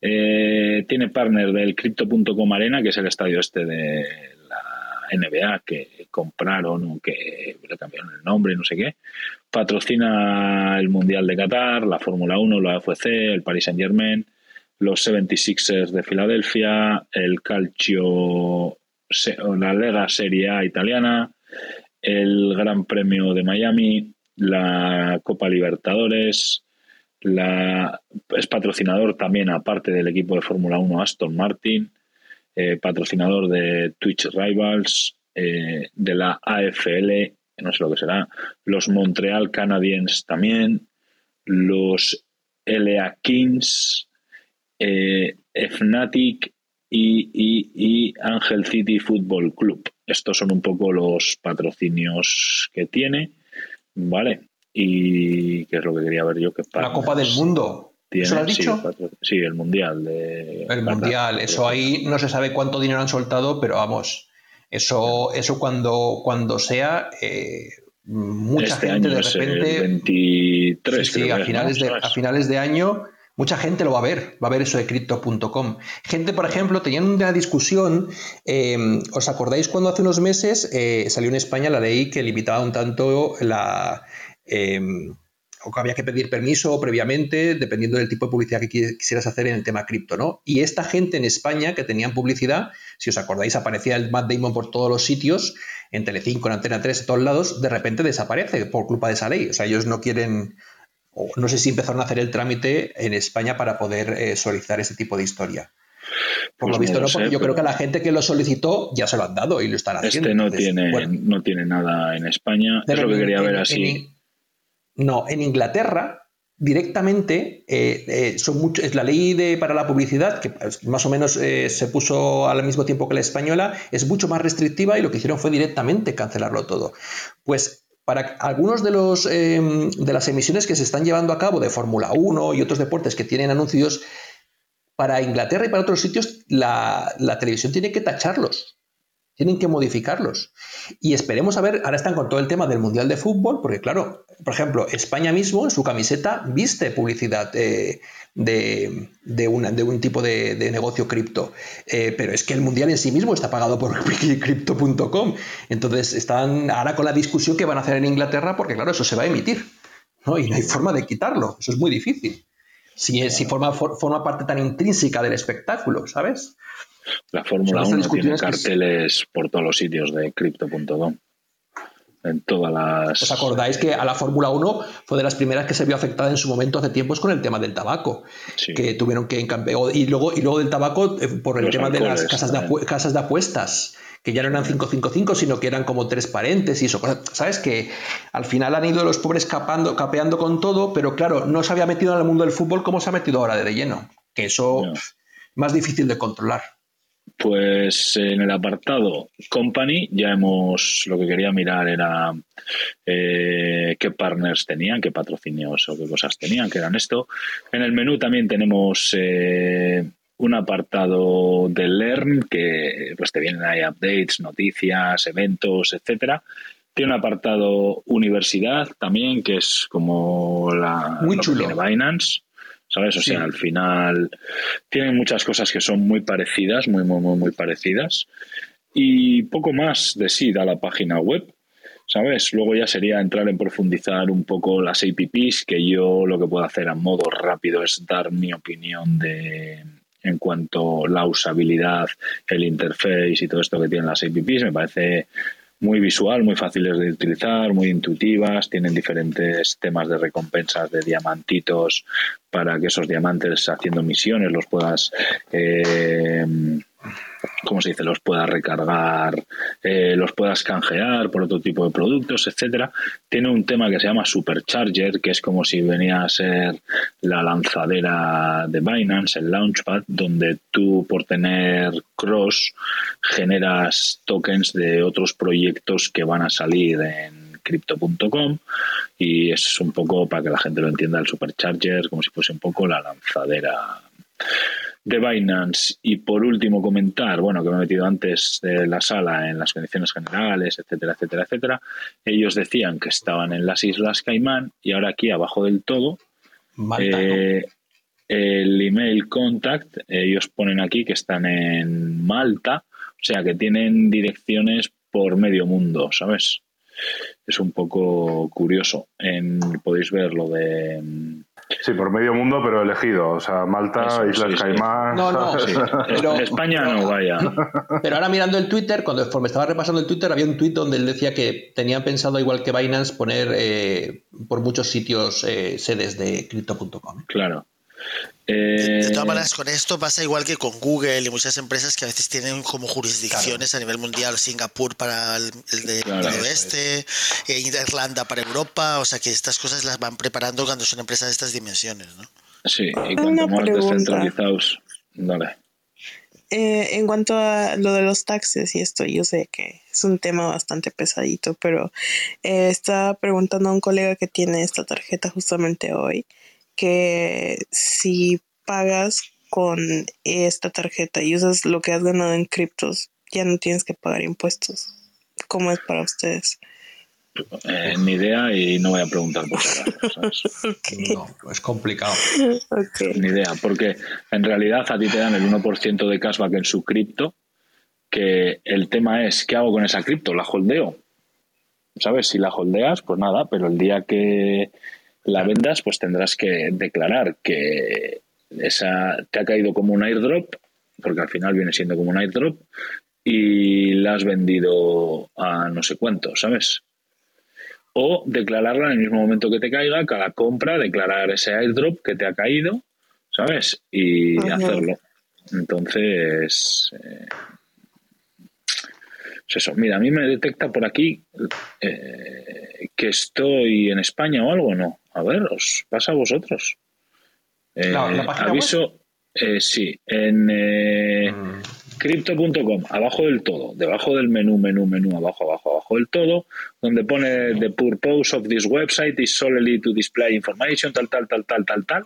A: Eh, tiene partner del Crypto.com Arena, que es el estadio este de la NBA que compraron o que le cambiaron el nombre, no sé qué patrocina el Mundial de Qatar, la Fórmula 1, la UFC, el Paris Saint Germain, los 76ers de Filadelfia, el Calcio, la Lega Serie A italiana, el Gran Premio de Miami, la Copa Libertadores, es patrocinador también, aparte del equipo de Fórmula 1 Aston Martin, eh, patrocinador de Twitch Rivals, eh, de la AFL no sé lo que será, los Montreal Canadiens también, los LA Kings, eh, Fnatic y, Angel City Football Club. Estos son un poco los patrocinios que tiene, ¿vale? Y qué es lo que quería ver yo. Que
E: La Copa del Mundo. ¿Eso lo has dicho?
A: Sí, el Mundial. De
E: el Mundial, eso ahí no se sabe cuánto dinero han soltado, pero vamos, eso, eso cuando, cuando sea, eh, mucha este gente de repente.
A: 23,
E: sí, a, finales de, a finales de año. Mucha gente lo va a ver, va a ver eso de crypto.com. Gente, por ejemplo, tenían una discusión, eh, ¿os acordáis cuando hace unos meses eh, salió en España la ley que limitaba un tanto la, eh, o que había que pedir permiso previamente, dependiendo del tipo de publicidad que quisieras hacer en el tema cripto, ¿no? Y esta gente en España que tenían publicidad, si os acordáis, aparecía el Matt Damon por todos los sitios, en Telecinco, en Antena 3, en todos lados, de repente desaparece por culpa de esa ley. O sea, ellos no quieren, o no sé si empezaron a hacer el trámite en España para poder eh, solicitar ese tipo de historia. Por lo pues visto, no, porque yo creo que a la gente que lo solicitó ya se lo han dado y lo están haciendo.
A: Este no, tiene, no tiene nada en España. es lo que quería ver así.
E: No, en Inglaterra directamente eh, eh, son mucho, es la ley de, para la publicidad, que más o menos eh, se puso al mismo tiempo que la española, es mucho más restrictiva y lo que hicieron fue directamente cancelarlo todo. Pues para algunos de, los, em, de las emisiones que se están llevando a cabo de Fórmula 1 y otros deportes que tienen anuncios, para Inglaterra y para otros sitios la, la televisión tiene que tacharlos tienen que modificarlos. Y esperemos a ver, ahora están con todo el tema del Mundial de Fútbol, porque claro, por ejemplo, España mismo en su camiseta viste publicidad de, de, de un tipo de, negocio cripto. Eh, pero es que el Mundial en sí mismo está pagado por crypto.com. Entonces están ahora con la discusión que van a hacer en Inglaterra, porque claro, eso se va a emitir. ¿no? Y no hay forma de quitarlo. Eso es muy difícil. Si, si forma, forma parte tan intrínseca del espectáculo, ¿sabes?
A: La Fórmula 1 tiene carteles por todos los sitios de crypto.com. En todas las.
E: ¿Os acordáis que a la Fórmula 1 fue de las primeras que se vio afectada en su momento hace tiempos con el tema del tabaco? Que tuvieron que. Y luego, y luego del tabaco eh, por el tema de las casas de, casas de apuestas que ya no eran 555, sino que eran como tres paréntesis. O, ¿Sabes? Que al final han ido los pobres capando, capeando con todo, pero claro, no se había metido en el mundo del fútbol como se ha metido ahora de lleno. Que eso es más difícil de controlar.
A: Pues en el apartado Company ya hemos, lo que quería mirar era eh, qué partners tenían, qué patrocinios o qué cosas tenían, que eran esto. En el menú también tenemos eh, un apartado de Learn, que pues te vienen ahí updates, noticias, eventos, etcétera. Tiene un apartado Universidad también, que es como la
E: Muy chulo.
A: Binance. ¿Sabes? O sea, al final tienen muchas cosas que son muy parecidas, muy, muy, muy, muy parecidas. Y poco más de sí da la página web, ¿sabes? Luego ya sería entrar en profundizar un poco las APPs, que yo lo que puedo hacer a modo rápido es dar mi opinión de en cuanto a la usabilidad, el interface y todo esto que tienen las APPs. Me parece muy visual, muy fáciles de utilizar, muy intuitivas, tienen diferentes temas de recompensas de diamantitos para que esos diamantes haciendo misiones los puedas eh, ¿cómo se dice? los puedas recargar, eh, los puedas canjear por otro tipo de productos, etcétera. Tiene un tema que se llama Supercharger, que es como si venía a ser la lanzadera de Binance, el Launchpad, donde tú por tener cross generas tokens de otros proyectos que van a salir en crypto.com y es un poco para que la gente lo entienda el supercharger como si fuese un poco la lanzadera de Binance. Y por último comentar, bueno, que me he metido antes de la sala en las condiciones generales, etcétera, etcétera, etcétera. Ellos decían que estaban en las Islas Caimán y ahora aquí abajo del todo, eh, el email contact, ellos ponen aquí que están en Malta, o sea que tienen direcciones por medio mundo, ¿sabes? Es un poco curioso. En, podéis ver lo de
C: Sí, por medio mundo, pero elegido. O sea, Malta, Islas Caimán.
E: No, no,
A: pero, España no, vaya.
E: Pero ahora mirando el Twitter, cuando me estaba repasando el Twitter, había un tuit donde él decía que tenían pensado, igual que Binance, poner eh, por muchos sitios eh, sedes de crypto.com.
A: Claro
B: de todas eh, maneras, con esto pasa igual que con Google y muchas empresas que a veces tienen como jurisdicciones a nivel mundial, Singapur para el, de oeste, eh, Irlanda para Europa, o sea que estas cosas las van preparando cuando son empresas de estas dimensiones, ¿no?
A: Sí, y cuanto más descentralizados, dale.
D: Eh, en cuanto a lo de los taxes y esto, yo sé que es un tema bastante pesadito, pero estaba preguntando a un colega que tiene esta tarjeta justamente hoy que si pagas con esta tarjeta y usas lo que has ganado en criptos, ya no tienes que pagar impuestos. ¿Cómo es para ustedes?
A: Eh, ni idea y no voy a preguntar por
E: No, es complicado.
A: Ni idea, porque en realidad a ti te dan el 1% de cashback en su cripto, que el tema es, ¿qué hago con esa cripto? ¿La holdeo? ¿Sabes? Si la holdeas, pues nada, pero el día que la vendas, pues tendrás que declarar que esa te ha caído como un airdrop, porque al final viene siendo como un airdrop, y la has vendido a no sé cuánto, ¿sabes? o declararla en el mismo momento que te caiga, cada compra, declarar ese airdrop que te ha caído, ¿sabes? Y hacerlo. Entonces, eh, es eso. Mira, a mí me detecta por aquí eh, que estoy en España o algo, ¿no? A ver, os pasa a vosotros. Eh, aviso, sí, en mm. Crypto.com, abajo del todo, debajo del menú, menú, menú, abajo, abajo, abajo del todo, donde pone The purpose of this website is solely to display information, tal, tal, tal, tal, tal, tal.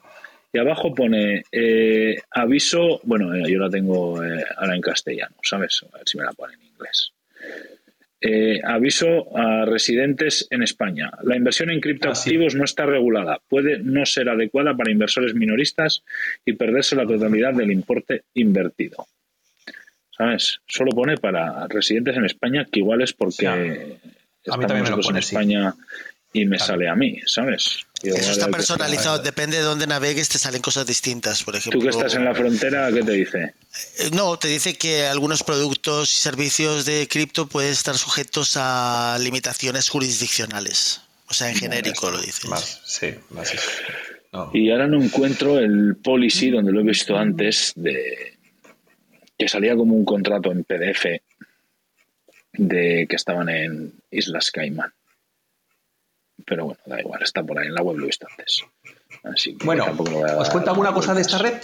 A: Y abajo pone eh, aviso, bueno, eh, yo la tengo eh, ahora en castellano, ¿sabes? A ver si me la pone en inglés. Aviso a residentes en España. La inversión en criptoactivos ah, no está regulada. Puede no ser adecuada para inversores minoristas y perderse la totalidad del importe invertido. ¿sabes? Solo pone para residentes en España, que igual es porque a mí también me lo pone, en España y me sale a mí, ¿sabes?
B: Eso está personalizado, depende de dónde navegues, te salen cosas distintas, por ejemplo.
A: Tú que estás en la frontera, ¿qué te dice?
B: Eh, no, te dice que algunos productos y servicios de cripto pueden estar sujetos a limitaciones jurisdiccionales. O sea, en genérico lo dice.
E: Más, sí, más
A: Y ahora no encuentro el policy donde lo he visto antes de, que salía como un contrato en PDF de que estaban en Islas Caimán. Pero bueno, da igual, está por ahí en la web, lo he visto antes.
E: bueno, ¿os cuenta alguna cosa de esta red?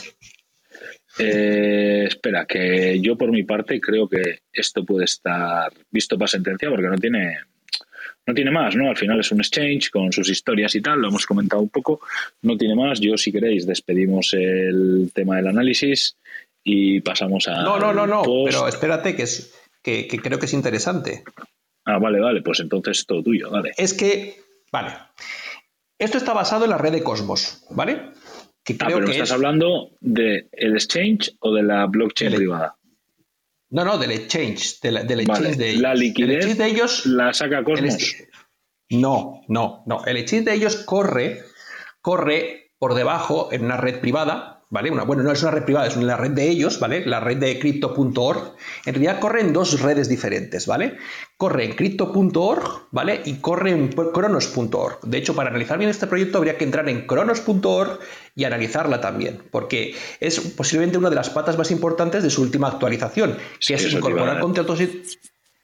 A: Eh, espera, que yo por mi parte creo que esto puede estar visto para sentencia porque no tiene no tiene más, ¿no? Al final es un exchange con sus historias y tal, lo hemos comentado un poco, no tiene más. Yo, si queréis, despedimos el tema del análisis y pasamos a.
E: No, no, no, no, pero espérate, que, es, que, creo que es interesante.
A: Ah, vale, vale, pues entonces todo tuyo, vale.
E: Es que, vale. Esto está basado en la red de Cosmos, ¿vale?
A: Que ah, pero que estás hablando del exchange o de la blockchain privada.
E: No, no, del exchange, del exchange de
A: ellos. La liquidez de ellos la saca Cosmos.
E: No, no, no. El exchange de ellos corre, corre por debajo en una red privada, ¿vale? Una, bueno, no es una red privada, es una red de ellos, ¿vale? La red de crypto.org. En realidad corre en dos redes diferentes, ¿vale? Corre en crypto.org, ¿vale? Y corre en cronos.org. De hecho, para analizar bien este proyecto habría que entrar en cronos.org y analizarla también, porque es posiblemente una de las patas más importantes de su última actualización, que es incorporar contratos,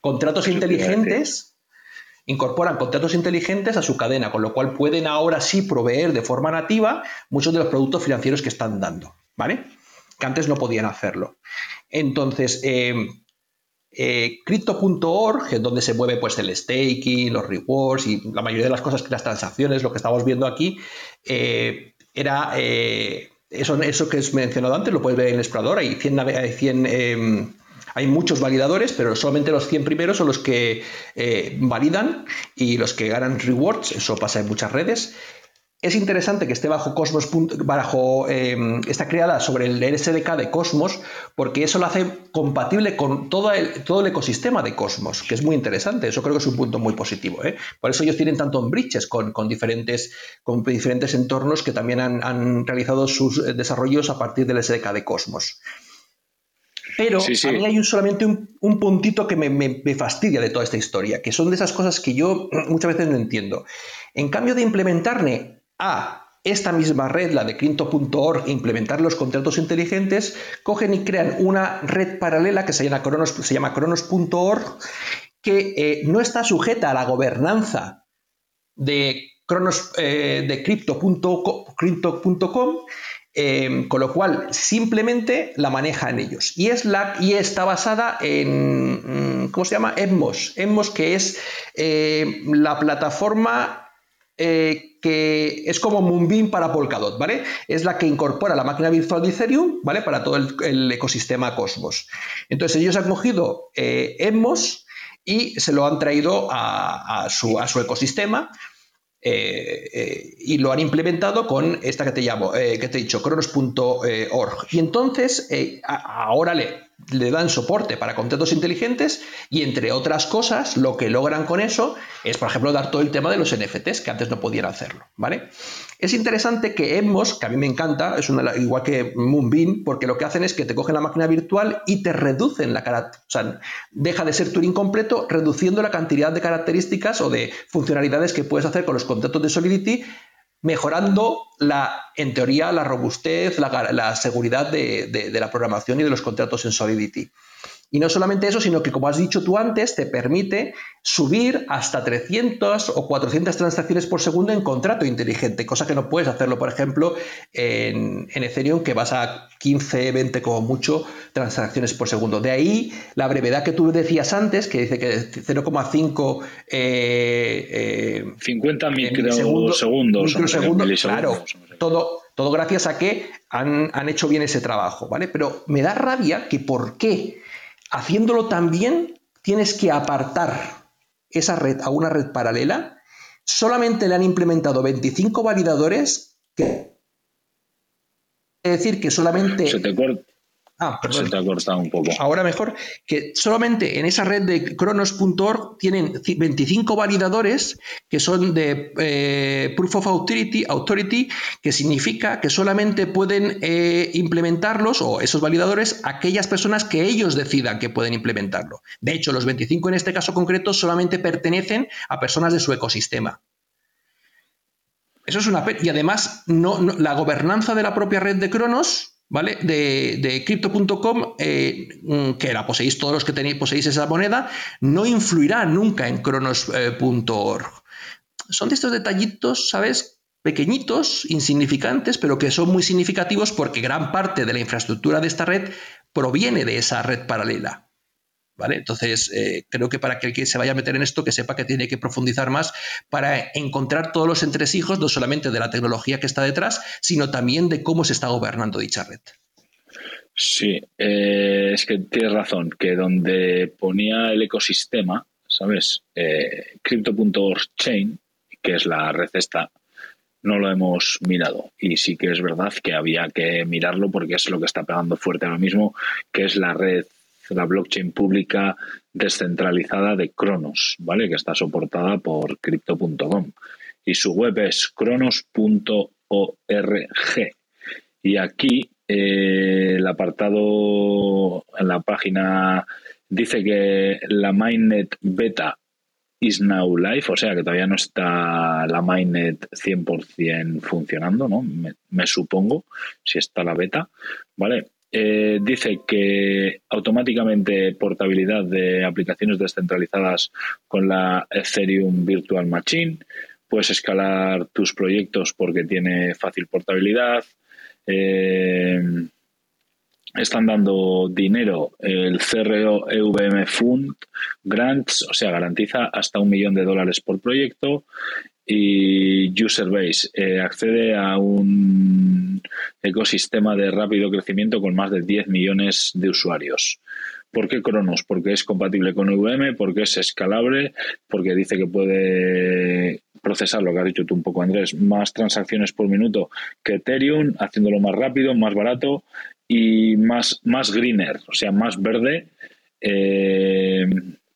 E: contratos inteligentes incorporan contratos inteligentes a su cadena, con lo cual pueden ahora sí proveer de forma nativa muchos de los productos financieros que están dando, ¿vale? Que antes no podían hacerlo. Entonces, eh, eh, Crypto.org, donde se mueve pues el staking, los rewards y la mayoría de las cosas las transacciones, lo que estamos viendo aquí, eh, era eso, que es mencionado antes, lo puedes ver en el explorador, hay 100, hay 100 hay muchos validadores, pero solamente los 100 primeros son los que eh, validan y los que ganan rewards. Eso pasa en muchas redes. Es interesante que esté bajo Cosmos, bajo, em, está creada sobre el SDK de Cosmos, porque eso lo hace compatible con todo el, todo el ecosistema de Cosmos, que es muy interesante. Eso creo que es un punto muy positivo. ¿eh? Por eso ellos tienen tanto bridges con, con, diferentes, con diferentes entornos que también han, han realizado sus eh, desarrollos a partir del SDK de Cosmos. Pero a mí hay un, solamente un, puntito que me, fastidia de toda esta historia, que son de esas cosas que yo muchas veces no entiendo. En cambio de implementarle a esta misma red, la de Crypto.org, e implementar los contratos inteligentes, cogen y crean una red paralela que se llama, Cronos, se llama Cronos.org, que eh, no está sujeta a la gobernanza de, Cronos, eh, de Crypto.com Em, con lo cual, simplemente la manejan ellos. Y, es la, y está basada en, mm, ¿cómo se llama? Emmos. Emmos, que es eh, la plataforma eh, que es como Moonbeam para Polkadot, ¿vale? Es la que incorpora la máquina virtual de Ethereum, ¿vale? Para todo el, ecosistema Cosmos. Entonces, ellos han cogido eh, Emmos y se lo han traído a su, ecosistema. Eh, eh, y lo han implementado con esta que te llamo, que te he dicho, cronos.org. Y entonces, ahora le, le dan soporte para contratos inteligentes y entre otras cosas lo que logran con eso es por ejemplo dar todo el tema de los NFTs que antes no podían hacerlo vale es interesante que Emos que a mí me encanta es una, igual que Moonbeam porque lo que hacen es que te cogen la máquina virtual y te reducen la cara o sea deja de ser Turing completo reduciendo la cantidad de características o de funcionalidades que puedes hacer con los contratos de Solidity mejorando la, en teoría, la robustez, la, seguridad de, la programación y de los contratos en Solidity. Y no solamente eso, sino que, como has dicho tú antes, te permite subir hasta 300 o 400 transacciones por segundo en contrato inteligente, cosa que no puedes hacerlo, por ejemplo, en, Ethereum, que vas a 15, 20 como mucho transacciones por segundo. De ahí la brevedad que tú decías antes, que dice que 0,5...
A: Eh, 50 eh, microsegundos.
E: Microsegundos, claro. Todo, todo gracias a que han, han hecho bien ese trabajo, ¿vale? Pero me da rabia que por qué Haciéndolo también, tienes que apartar esa red a una red paralela. Solamente le han implementado 25 validadores que es decir que solamente
A: Ah, perdón. Se te ha cortado un poco.
E: Ahora mejor, que solamente en esa red de cronos.org tienen 25 validadores que son de eh, Proof of Authority, Authority, que significa que solamente pueden eh, implementarlos, o esos validadores, aquellas personas que ellos decidan que pueden implementarlo. De hecho, los 25 en este caso concreto solamente pertenecen a personas de su ecosistema. Eso es una... Y además, no, la gobernanza de la propia red de Cronos ¿vale? De, de crypto.com, eh, mm, que la poseéis todos los que tenéis, poseéis esa moneda, no influirá nunca en cronos.org. Son de estos detallitos, ¿sabes? Pequeñitos, insignificantes, pero que son muy significativos porque gran parte de la infraestructura de esta red proviene de esa red paralela. Entonces, eh, creo que para que el que se vaya a meter en esto, que sepa que tiene que profundizar más para encontrar todos los entresijos, no solamente de la tecnología que está detrás, sino también de cómo se está gobernando dicha red.
A: Sí, eh, es que tienes razón, que donde ponía el ecosistema, ¿sabes? Eh, Crypto.org Chain, que es la red esta, no lo hemos mirado. Y sí que es verdad que había que mirarlo porque es lo que está pegando fuerte ahora mismo, que es la red la blockchain pública descentralizada de Cronos, ¿vale? Que está soportada por crypto.com. Y su web es cronos.org. Y aquí eh, el apartado en la página dice que la mainnet beta is now live, o sea que todavía no está la mainnet 100% funcionando, ¿no? Me, me, supongo, si está la beta, ¿vale? Eh, dice que automáticamente portabilidad de aplicaciones descentralizadas con la Ethereum Virtual Machine, puedes escalar tus proyectos porque tiene fácil portabilidad. Eh, están dando dinero el CRO EVM Fund Grants, o sea, garantiza hasta un millón de dólares por proyecto y User Base eh, accede a un ecosistema de rápido crecimiento con más de 10 millones de usuarios. ¿Por qué Cronos? Porque es compatible con VM, porque es escalable, porque dice que puede procesar lo que has dicho tú un poco, Andrés, más transacciones por minuto que Ethereum, haciéndolo más rápido, más barato y más, más greener, o sea, más verde. Eh,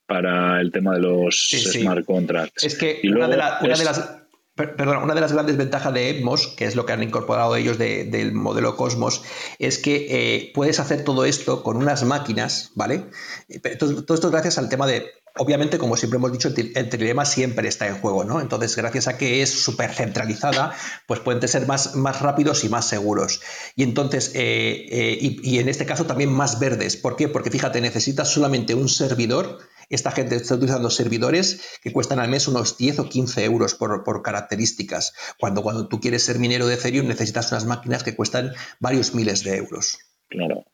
A: para el tema de los smart contracts.
E: Es que una, de las una de las grandes ventajas de Edmos, que es lo que han incorporado ellos del modelo Cosmos, es que eh, puedes hacer todo esto con unas máquinas, ¿vale? Todo, todo, esto gracias al tema de, obviamente, como siempre hemos dicho, el trilema siempre está en juego, ¿no? Entonces, gracias a que es súper centralizada, pues pueden ser más, más rápidos y más seguros. Y entonces, eh, eh, y en este caso también más verdes. ¿Por qué? Porque fíjate, necesitas solamente un servidor esta gente está utilizando servidores que cuestan al mes unos 10 o 15 euros por, características, cuando cuando tú quieres ser minero de Ethereum necesitas unas máquinas que cuestan varios miles de euros.
A: Claro.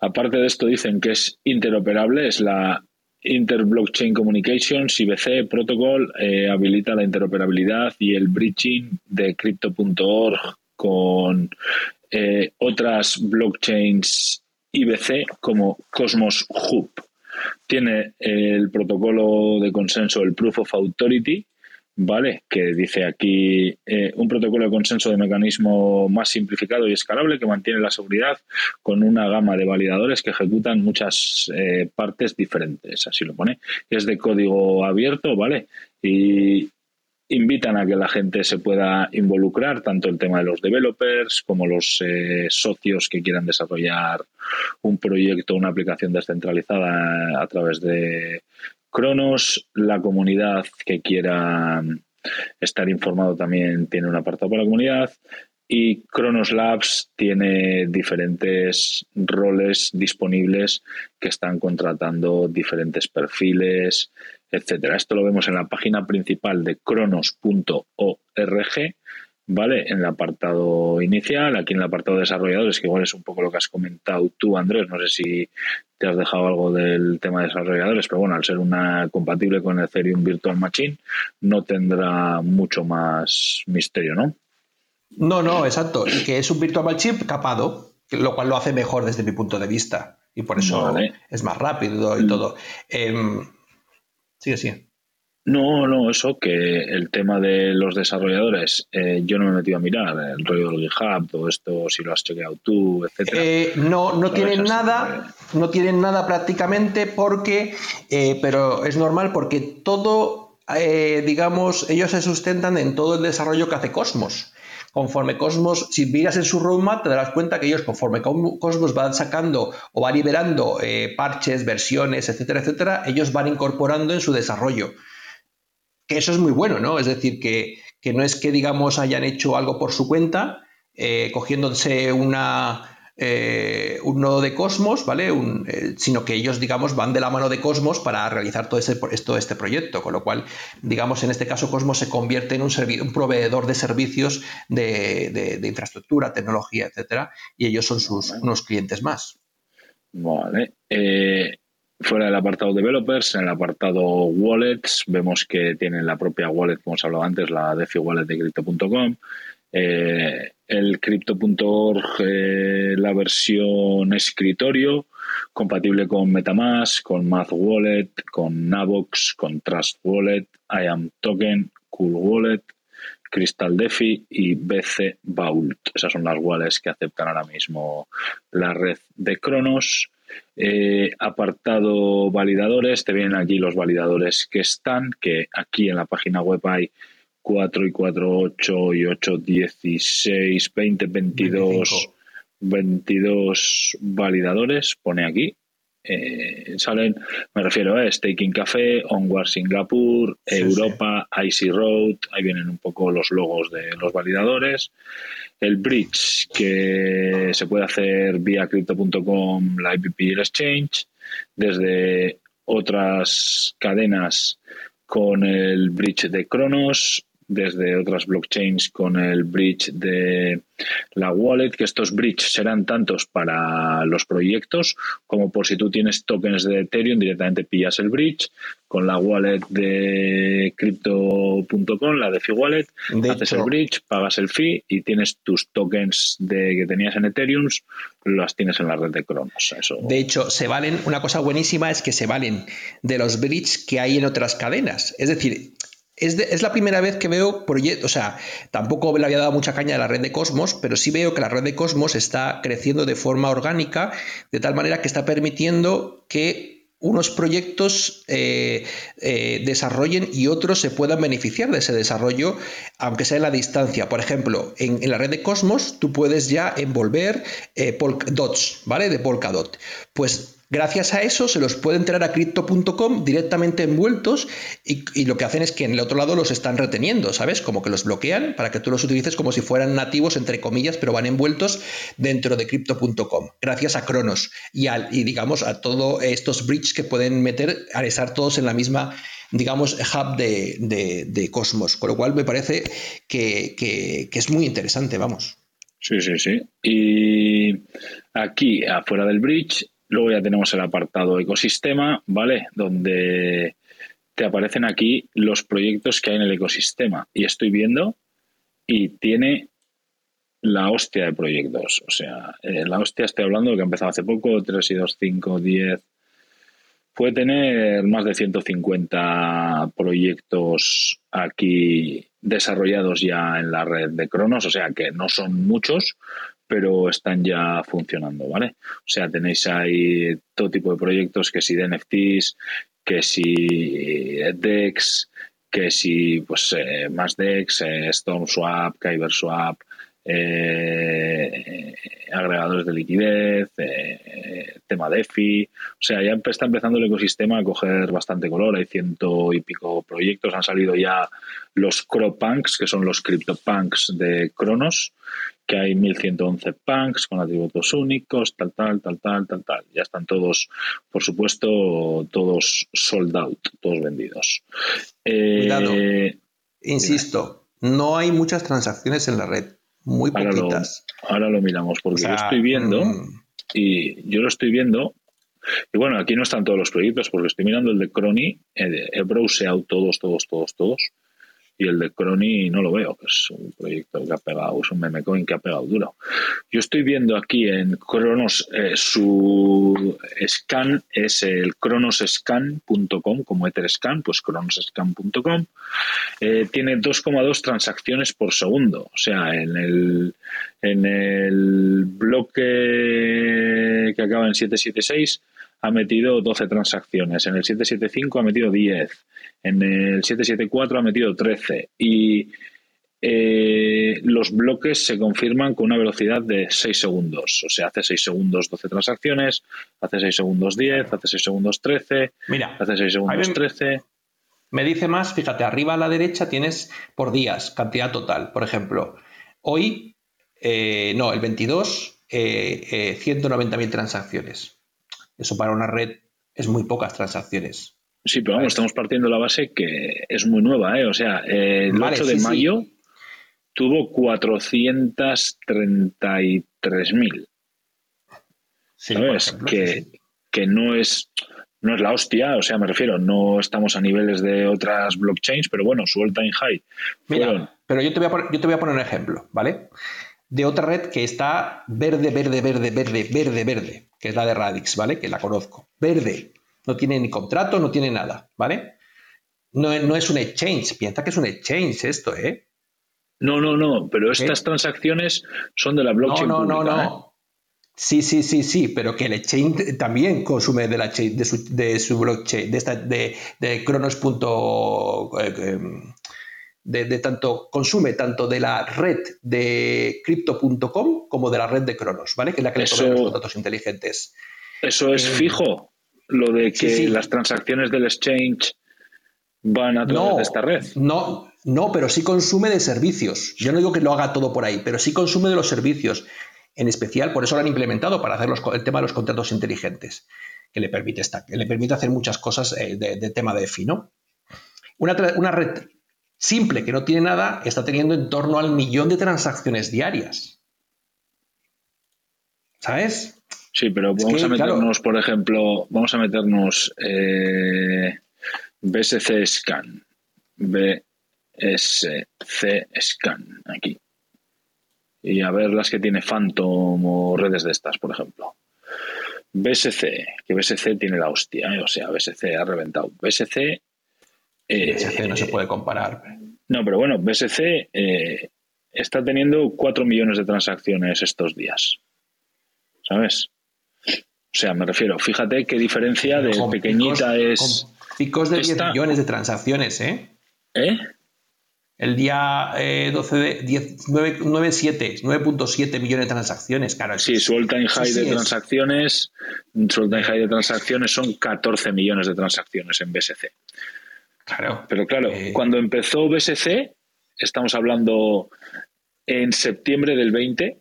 A: Aparte de esto dicen que es interoperable, es la Interblockchain Communications, IBC Protocol, eh, habilita la interoperabilidad y el bridging de crypto.org con eh, otras blockchains IBC como Cosmos Hub. Tiene el protocolo de consenso, el Proof of Authority, ¿vale? Que dice aquí eh, un protocolo de consenso de mecanismo más simplificado y escalable que mantiene la seguridad con una gama de validadores que ejecutan muchas eh, partes diferentes, así lo pone. Es de código abierto, ¿vale? Y invitan a que la gente se pueda involucrar, tanto el tema de los developers como los eh, socios que quieran desarrollar un proyecto, una aplicación descentralizada a través de Cronos, la comunidad que quiera estar informado también tiene un apartado para la comunidad. Y Cronos Labs tiene diferentes roles disponibles que están contratando diferentes perfiles, etcétera. Esto lo vemos en la página principal de cronos.org ¿vale? En el apartado inicial, aquí en el apartado de desarrolladores, que igual es un poco lo que has comentado tú, Andrés, no sé si te has dejado algo del tema de desarrolladores, pero bueno, al ser una compatible con Ethereum Virtual Machine, no tendrá mucho más misterio, ¿no?
E: No, no, exacto. Y que es un Virtual Machine capado, lo cual lo hace mejor desde mi punto de vista. Y por eso es más rápido y mm. todo. Eh, sigue, sigue.
A: No, no, eso que el tema de los desarrolladores, eh, yo no me he metido a mirar el rollo del GitHub, todo esto, si lo has chequeado tú, etcétera.
E: Eh, no, no tienen nada, no tienen nada prácticamente porque, eh, pero es normal porque todo, digamos, ellos se sustentan en todo el desarrollo que hace Cosmos. Conforme Cosmos, si miras en su roadmap, te darás cuenta que ellos, conforme Cosmos van sacando o va liberando parches, versiones, etcétera, etcétera, ellos van incorporando en su desarrollo que eso es muy bueno, ¿no? Es decir, que, no es que, digamos, hayan hecho algo por su cuenta, eh, cogiéndose una, eh, un nodo de Cosmos, ¿vale? Eh, sino que ellos, digamos, van de la mano de Cosmos para realizar todo, ese, todo este proyecto, con lo cual, digamos, en este caso Cosmos se convierte en un, un proveedor de servicios de, infraestructura, tecnología, etcétera, y ellos son sus, unos clientes más.
A: Vale. Fuera del apartado developers, en el apartado wallets, vemos que tienen la propia wallet, como os hablado antes, la DeFi Wallet de Crypto.com. Eh, el Crypto.org, eh, la versión escritorio, compatible con Metamask, con Math Wallet, con Navox, con Trust Wallet, IAM Token, Cool Wallet, Crystal DeFi y BC Vault. Esas son las wallets que aceptan ahora mismo la red de Cronos. Eh, apartado validadores, te vienen aquí los validadores que están, que aquí en la página web hay 4 y 4, 8 y 8, 16, 20, 22, 22 validadores, pone aquí. Eh, salen, me refiero a Staking Café, Onward Singapur, Europa, Icy Road, ahí vienen un poco los logos de los validadores. El bridge que se puede hacer vía crypto.com, la IPP y el exchange, desde otras cadenas con el bridge de Cronos, desde otras blockchains con el bridge de la wallet, que estos bridges serán tantos para los proyectos como por si tú tienes tokens de Ethereum, directamente pillas el bridge con la wallet de crypto.com, la DeFi wallet, haces el bridge, pagas el fee y tienes tus tokens de que tenías en Ethereum, las tienes en la red de Cronos. Eso.
E: De hecho, se valen, una cosa buenísima es que se valen de los bridges que hay en otras cadenas. Es decir, es, la primera vez que veo proyectos, o sea, tampoco le había dado mucha caña a la red de Cosmos, pero sí veo que la red de Cosmos está creciendo de forma orgánica, de tal manera que está permitiendo que unos proyectos eh, eh, desarrollen y otros se puedan beneficiar de ese desarrollo, aunque sea en la distancia. Por ejemplo, en, la red de Cosmos tú puedes ya envolver eh, dots, ¿vale? De Polkadot. Pues Gracias a eso se los puede entrar a crypto.com directamente envueltos y, lo que hacen es que en el otro lado los están reteniendo, ¿sabes? Como que los bloquean para que tú los utilices como si fueran nativos, entre comillas, pero van envueltos dentro de crypto.com. Gracias a Cronos y, al, y digamos a todos estos bridges que pueden meter al estar todos en la misma digamos, hub de, Cosmos, con lo cual me parece que, que es muy interesante, vamos.
A: Sí, sí, sí. Y aquí, afuera del bridge, Luego ya tenemos el apartado ecosistema, ¿vale? Donde te aparecen aquí los proyectos que hay en el ecosistema. Y estoy viendo y tiene la hostia de proyectos. O sea, eh, la hostia estoy hablando de que ha empezado hace poco, 3 y 2, 5, 10. puede tener más de 150 proyectos aquí desarrollados ya en la red de Cronos, o sea que no son muchos, pero están ya funcionando, ¿vale? O sea, tenéis ahí todo tipo de proyectos, que si de NFTs, que si DEX, que si pues eh, más DEX, eh, StormSwap, KyberSwap, eh, agregadores de liquidez, eh, tema DeFi. O sea, ya está empezando el ecosistema a coger bastante color. Hay ciento y pico proyectos. Han salido ya los CroPunks, que son los CryptoPunks de Cronos, que hay 1111 punks con atributos únicos, tal, tal, tal, tal, tal, tal. Ya están todos, por supuesto, todos sold out, todos vendidos.
E: Eh, Insisto, no hay muchas transacciones en la red muy
A: poquitas. Ahora lo, miramos, porque yo estoy viendo, mm. y yo lo estoy viendo, y bueno, aquí no están todos los proyectos, porque estoy mirando el de Crony, he browseado todos, todos, todos, todos, y el de Crony no lo veo, es un proyecto que ha pegado, es un meme coin que ha pegado duro. Yo estoy viendo aquí en Cronos, eh, su scan es el cronosscan.com, como Etherscan, pues cronosscan.com. Eh, tiene 2,2 transacciones por segundo, o sea, en el, en el bloque que acaba en 776 ha metido 12 transacciones, en el 775 ha metido 10 en el 774 ha metido 13 y eh, los bloques se confirman con una velocidad de 6 segundos. O sea, hace 6 segundos 12 transacciones, hace 6 segundos 10, hace 6 segundos 13,
E: Mira,
A: hace 6 segundos 13.
E: Me dice más, fíjate, arriba a la derecha tienes por días, cantidad total. Por ejemplo, hoy, eh, no, el 22, eh, 190.000 eh, transacciones. Eso para una red es muy pocas transacciones.
A: Sí, pero vamos, estamos partiendo de la base que es muy nueva, ¿eh? O sea, el 8 de mayo tuvo 433.000. Sí, ¿Sabes? que, que no es no es la hostia, o sea, me refiero, no estamos a niveles de otras blockchains, pero bueno, su all-time high.
E: Mira, pero yo te, voy a poner, yo te voy a poner un ejemplo, ¿vale? De otra red que está verde, verde, verde, verde, verde, verde, que es la de Radix, ¿vale? Que la conozco. Verde no tiene ni contrato, no tiene nada, ¿vale? No, no es un exchange, piensa que es un exchange esto, ¿eh?
A: No, no, no, pero estas transacciones son de la blockchain. No, no, no, no. ¿eh?
E: Sí, sí, sí, sí, pero que el exchange también consume de, la chain, de, su, de su blockchain, de, esta, de, de Cronos. Eh, em, de, de, tanto consume tanto de la red de crypto.com como de la red de Cronos, ¿vale? Que es la que le toma los datos inteligentes.
A: Eso es eh, fijo lo de que las transacciones del exchange van a través de esta red.
E: No, no, pero sí consume de servicios. Yo no digo que lo haga todo por ahí, pero sí consume de los servicios. En especial, por eso lo han implementado para hacer el tema de los contratos inteligentes, que le permite, que le permite hacer muchas cosas eh, de, tema de FI, ¿no? Una, una red simple que no tiene nada está teniendo en torno al millón de transacciones diarias. ¿Sabes?
A: Sí, pero vamos a meternos, por ejemplo, vamos a meternos eh, BSC Scan. BSC Scan, aquí. Y a ver las que tiene Phantom o redes de estas, por ejemplo. BSC, que BSC tiene la hostia, ¿eh? o sea, BSC ha reventado. BSC.
E: Eh, BSC no se puede comparar.
A: No, pero bueno, BSC eh, está teniendo 4 millones de transacciones estos días. ¿Sabes? O sea, me refiero, fíjate qué diferencia de pequeñita es.
E: picos de 10 millones de transacciones, ¿eh?
A: ¿Eh?
E: El día 12 de 9.7 9.7 millones de transacciones, claro.
A: Sí, su all-time high de transacciones, su all-time high de transacciones son 14 millones de transacciones en BSC.
E: Claro.
A: Pero claro, eh, cuando empezó BSC, estamos hablando en septiembre del 20,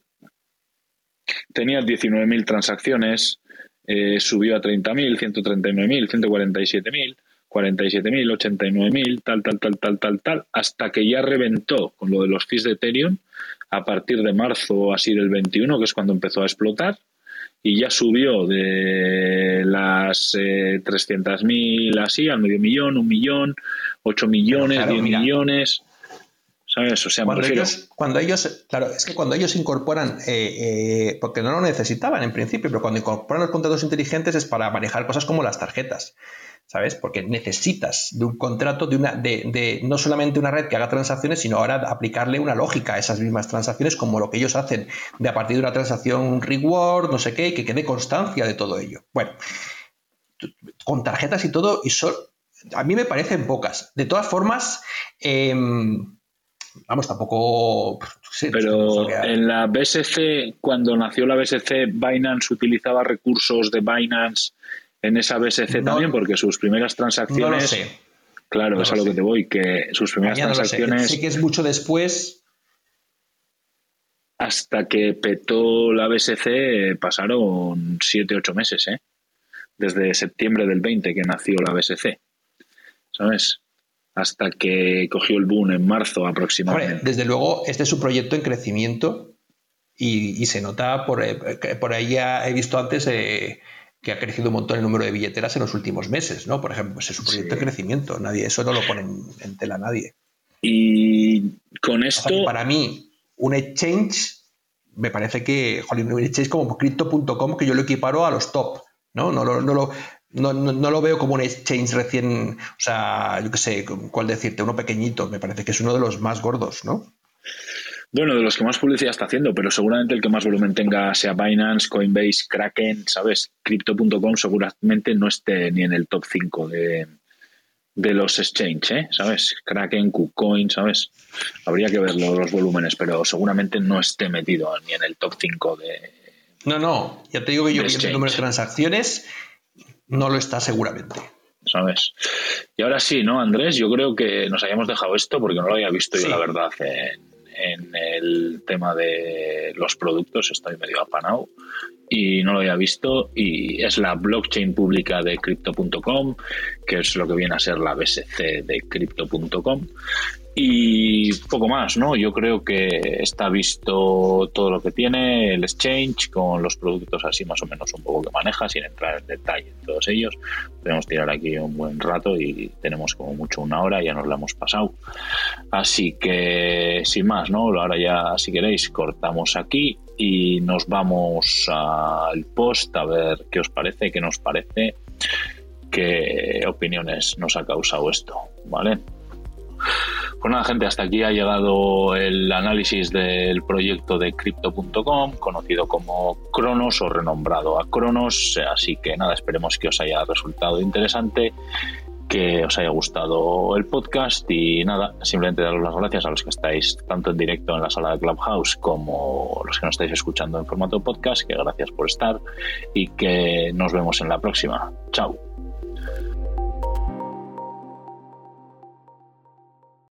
A: tenía 19.000 transacciones, eh, subió a 30.000, 139.000, 147.000, 47.000, 89.000, tal, tal, tal, tal, tal, tal, hasta que ya reventó con lo de los fees de Ethereum a partir de marzo así del 21, que es cuando empezó a explotar, y ya subió de las eh, 300.000 así al medio millón, un millón, 8 millones, 10 millones. ¿Sabes? O sea,
E: cuando, ellos, cuando ellos, claro, es que cuando ellos incorporan, eh, eh, porque no lo necesitaban en principio, pero cuando incorporan los contratos inteligentes es para manejar cosas como las tarjetas. ¿Sabes? Porque necesitas de un contrato, de una, de, de, no solamente una red que haga transacciones, sino ahora aplicarle una lógica a esas mismas transacciones, como lo que ellos hacen de a partir de una transacción reward, no sé qué, que quede constancia de todo ello. Bueno, con tarjetas y todo, y a mí me parecen pocas. De todas formas, em, vamos, tampoco.
A: Pero en la BSC, cuando nació la BSC, Binance utilizaba recursos de Binance en esa BSC también, porque sus primeras transacciones. No lo sé. Claro, es a lo que te voy, que sus primeras transacciones.
E: sé. que es mucho después.
A: Hasta que petó la BSC pasaron 7-8 meses, ¿eh? Desde septiembre del 20 que nació la BSC. ¿Sabes? Hasta que cogió el boom en marzo aproximadamente.
E: desde luego, este es un proyecto en crecimiento y, se nota por, eh, por ahí ya he visto antes. Eh, que ha crecido un montón el número de billeteras en los últimos meses, ¿no? Por ejemplo, pues es un proyecto de crecimiento, nadie, eso no lo pone en, tela nadie.
A: Y con esto...
E: para mí, un exchange, me parece que, joder, un exchange como crypto.com, que yo lo equiparo a los top, ¿no? No, no, no lo, no, no, lo veo como un exchange recién, o sea, yo qué sé, cuál decirte, uno pequeñito, me parece que es uno de los más gordos, ¿no?
A: Bueno, de los que más publicidad está haciendo, pero seguramente el que más volumen tenga sea Binance, Coinbase, Kraken, ¿sabes? Crypto.com seguramente no esté ni en el top 5 de, de los exchange, ¿eh? ¿sabes? Kraken, KuCoin, ¿sabes? Habría que ver los volúmenes, pero seguramente no esté metido ni en el top 5 de.
E: No, no, ya te digo que yo viendo el número de transacciones no lo está seguramente.
A: ¿Sabes? Y ahora sí, ¿no, Andrés? Yo creo que nos hayamos dejado esto porque no lo había visto yo, la verdad, en, en el tema de los productos, estoy medio apanado y no lo había visto. Y es la blockchain pública de crypto.com, que es lo que viene a ser la BSC de crypto.com y poco más, ¿no? Yo creo que está visto todo lo que tiene el exchange con los productos así más o menos un poco que maneja, sin entrar en detalle en todos ellos. Podemos tirar aquí un buen rato y tenemos como mucho una hora, ya nos la hemos pasado. Así que, sin más, ¿no? Ahora ya, si queréis, cortamos aquí y nos vamos al post a ver qué os parece, qué nos parece, qué opiniones nos ha causado esto, ¿vale? Pues nada, gente, hasta aquí ha llegado el análisis del proyecto de Crypto.com, conocido como Cronos o renombrado a Cronos. Así que nada, esperemos que os haya resultado interesante, que os haya gustado el podcast y nada, simplemente daros las gracias a los que estáis tanto en directo en la sala de Clubhouse como los que nos estáis escuchando en formato podcast, que gracias por estar y que nos vemos en la próxima. Chao.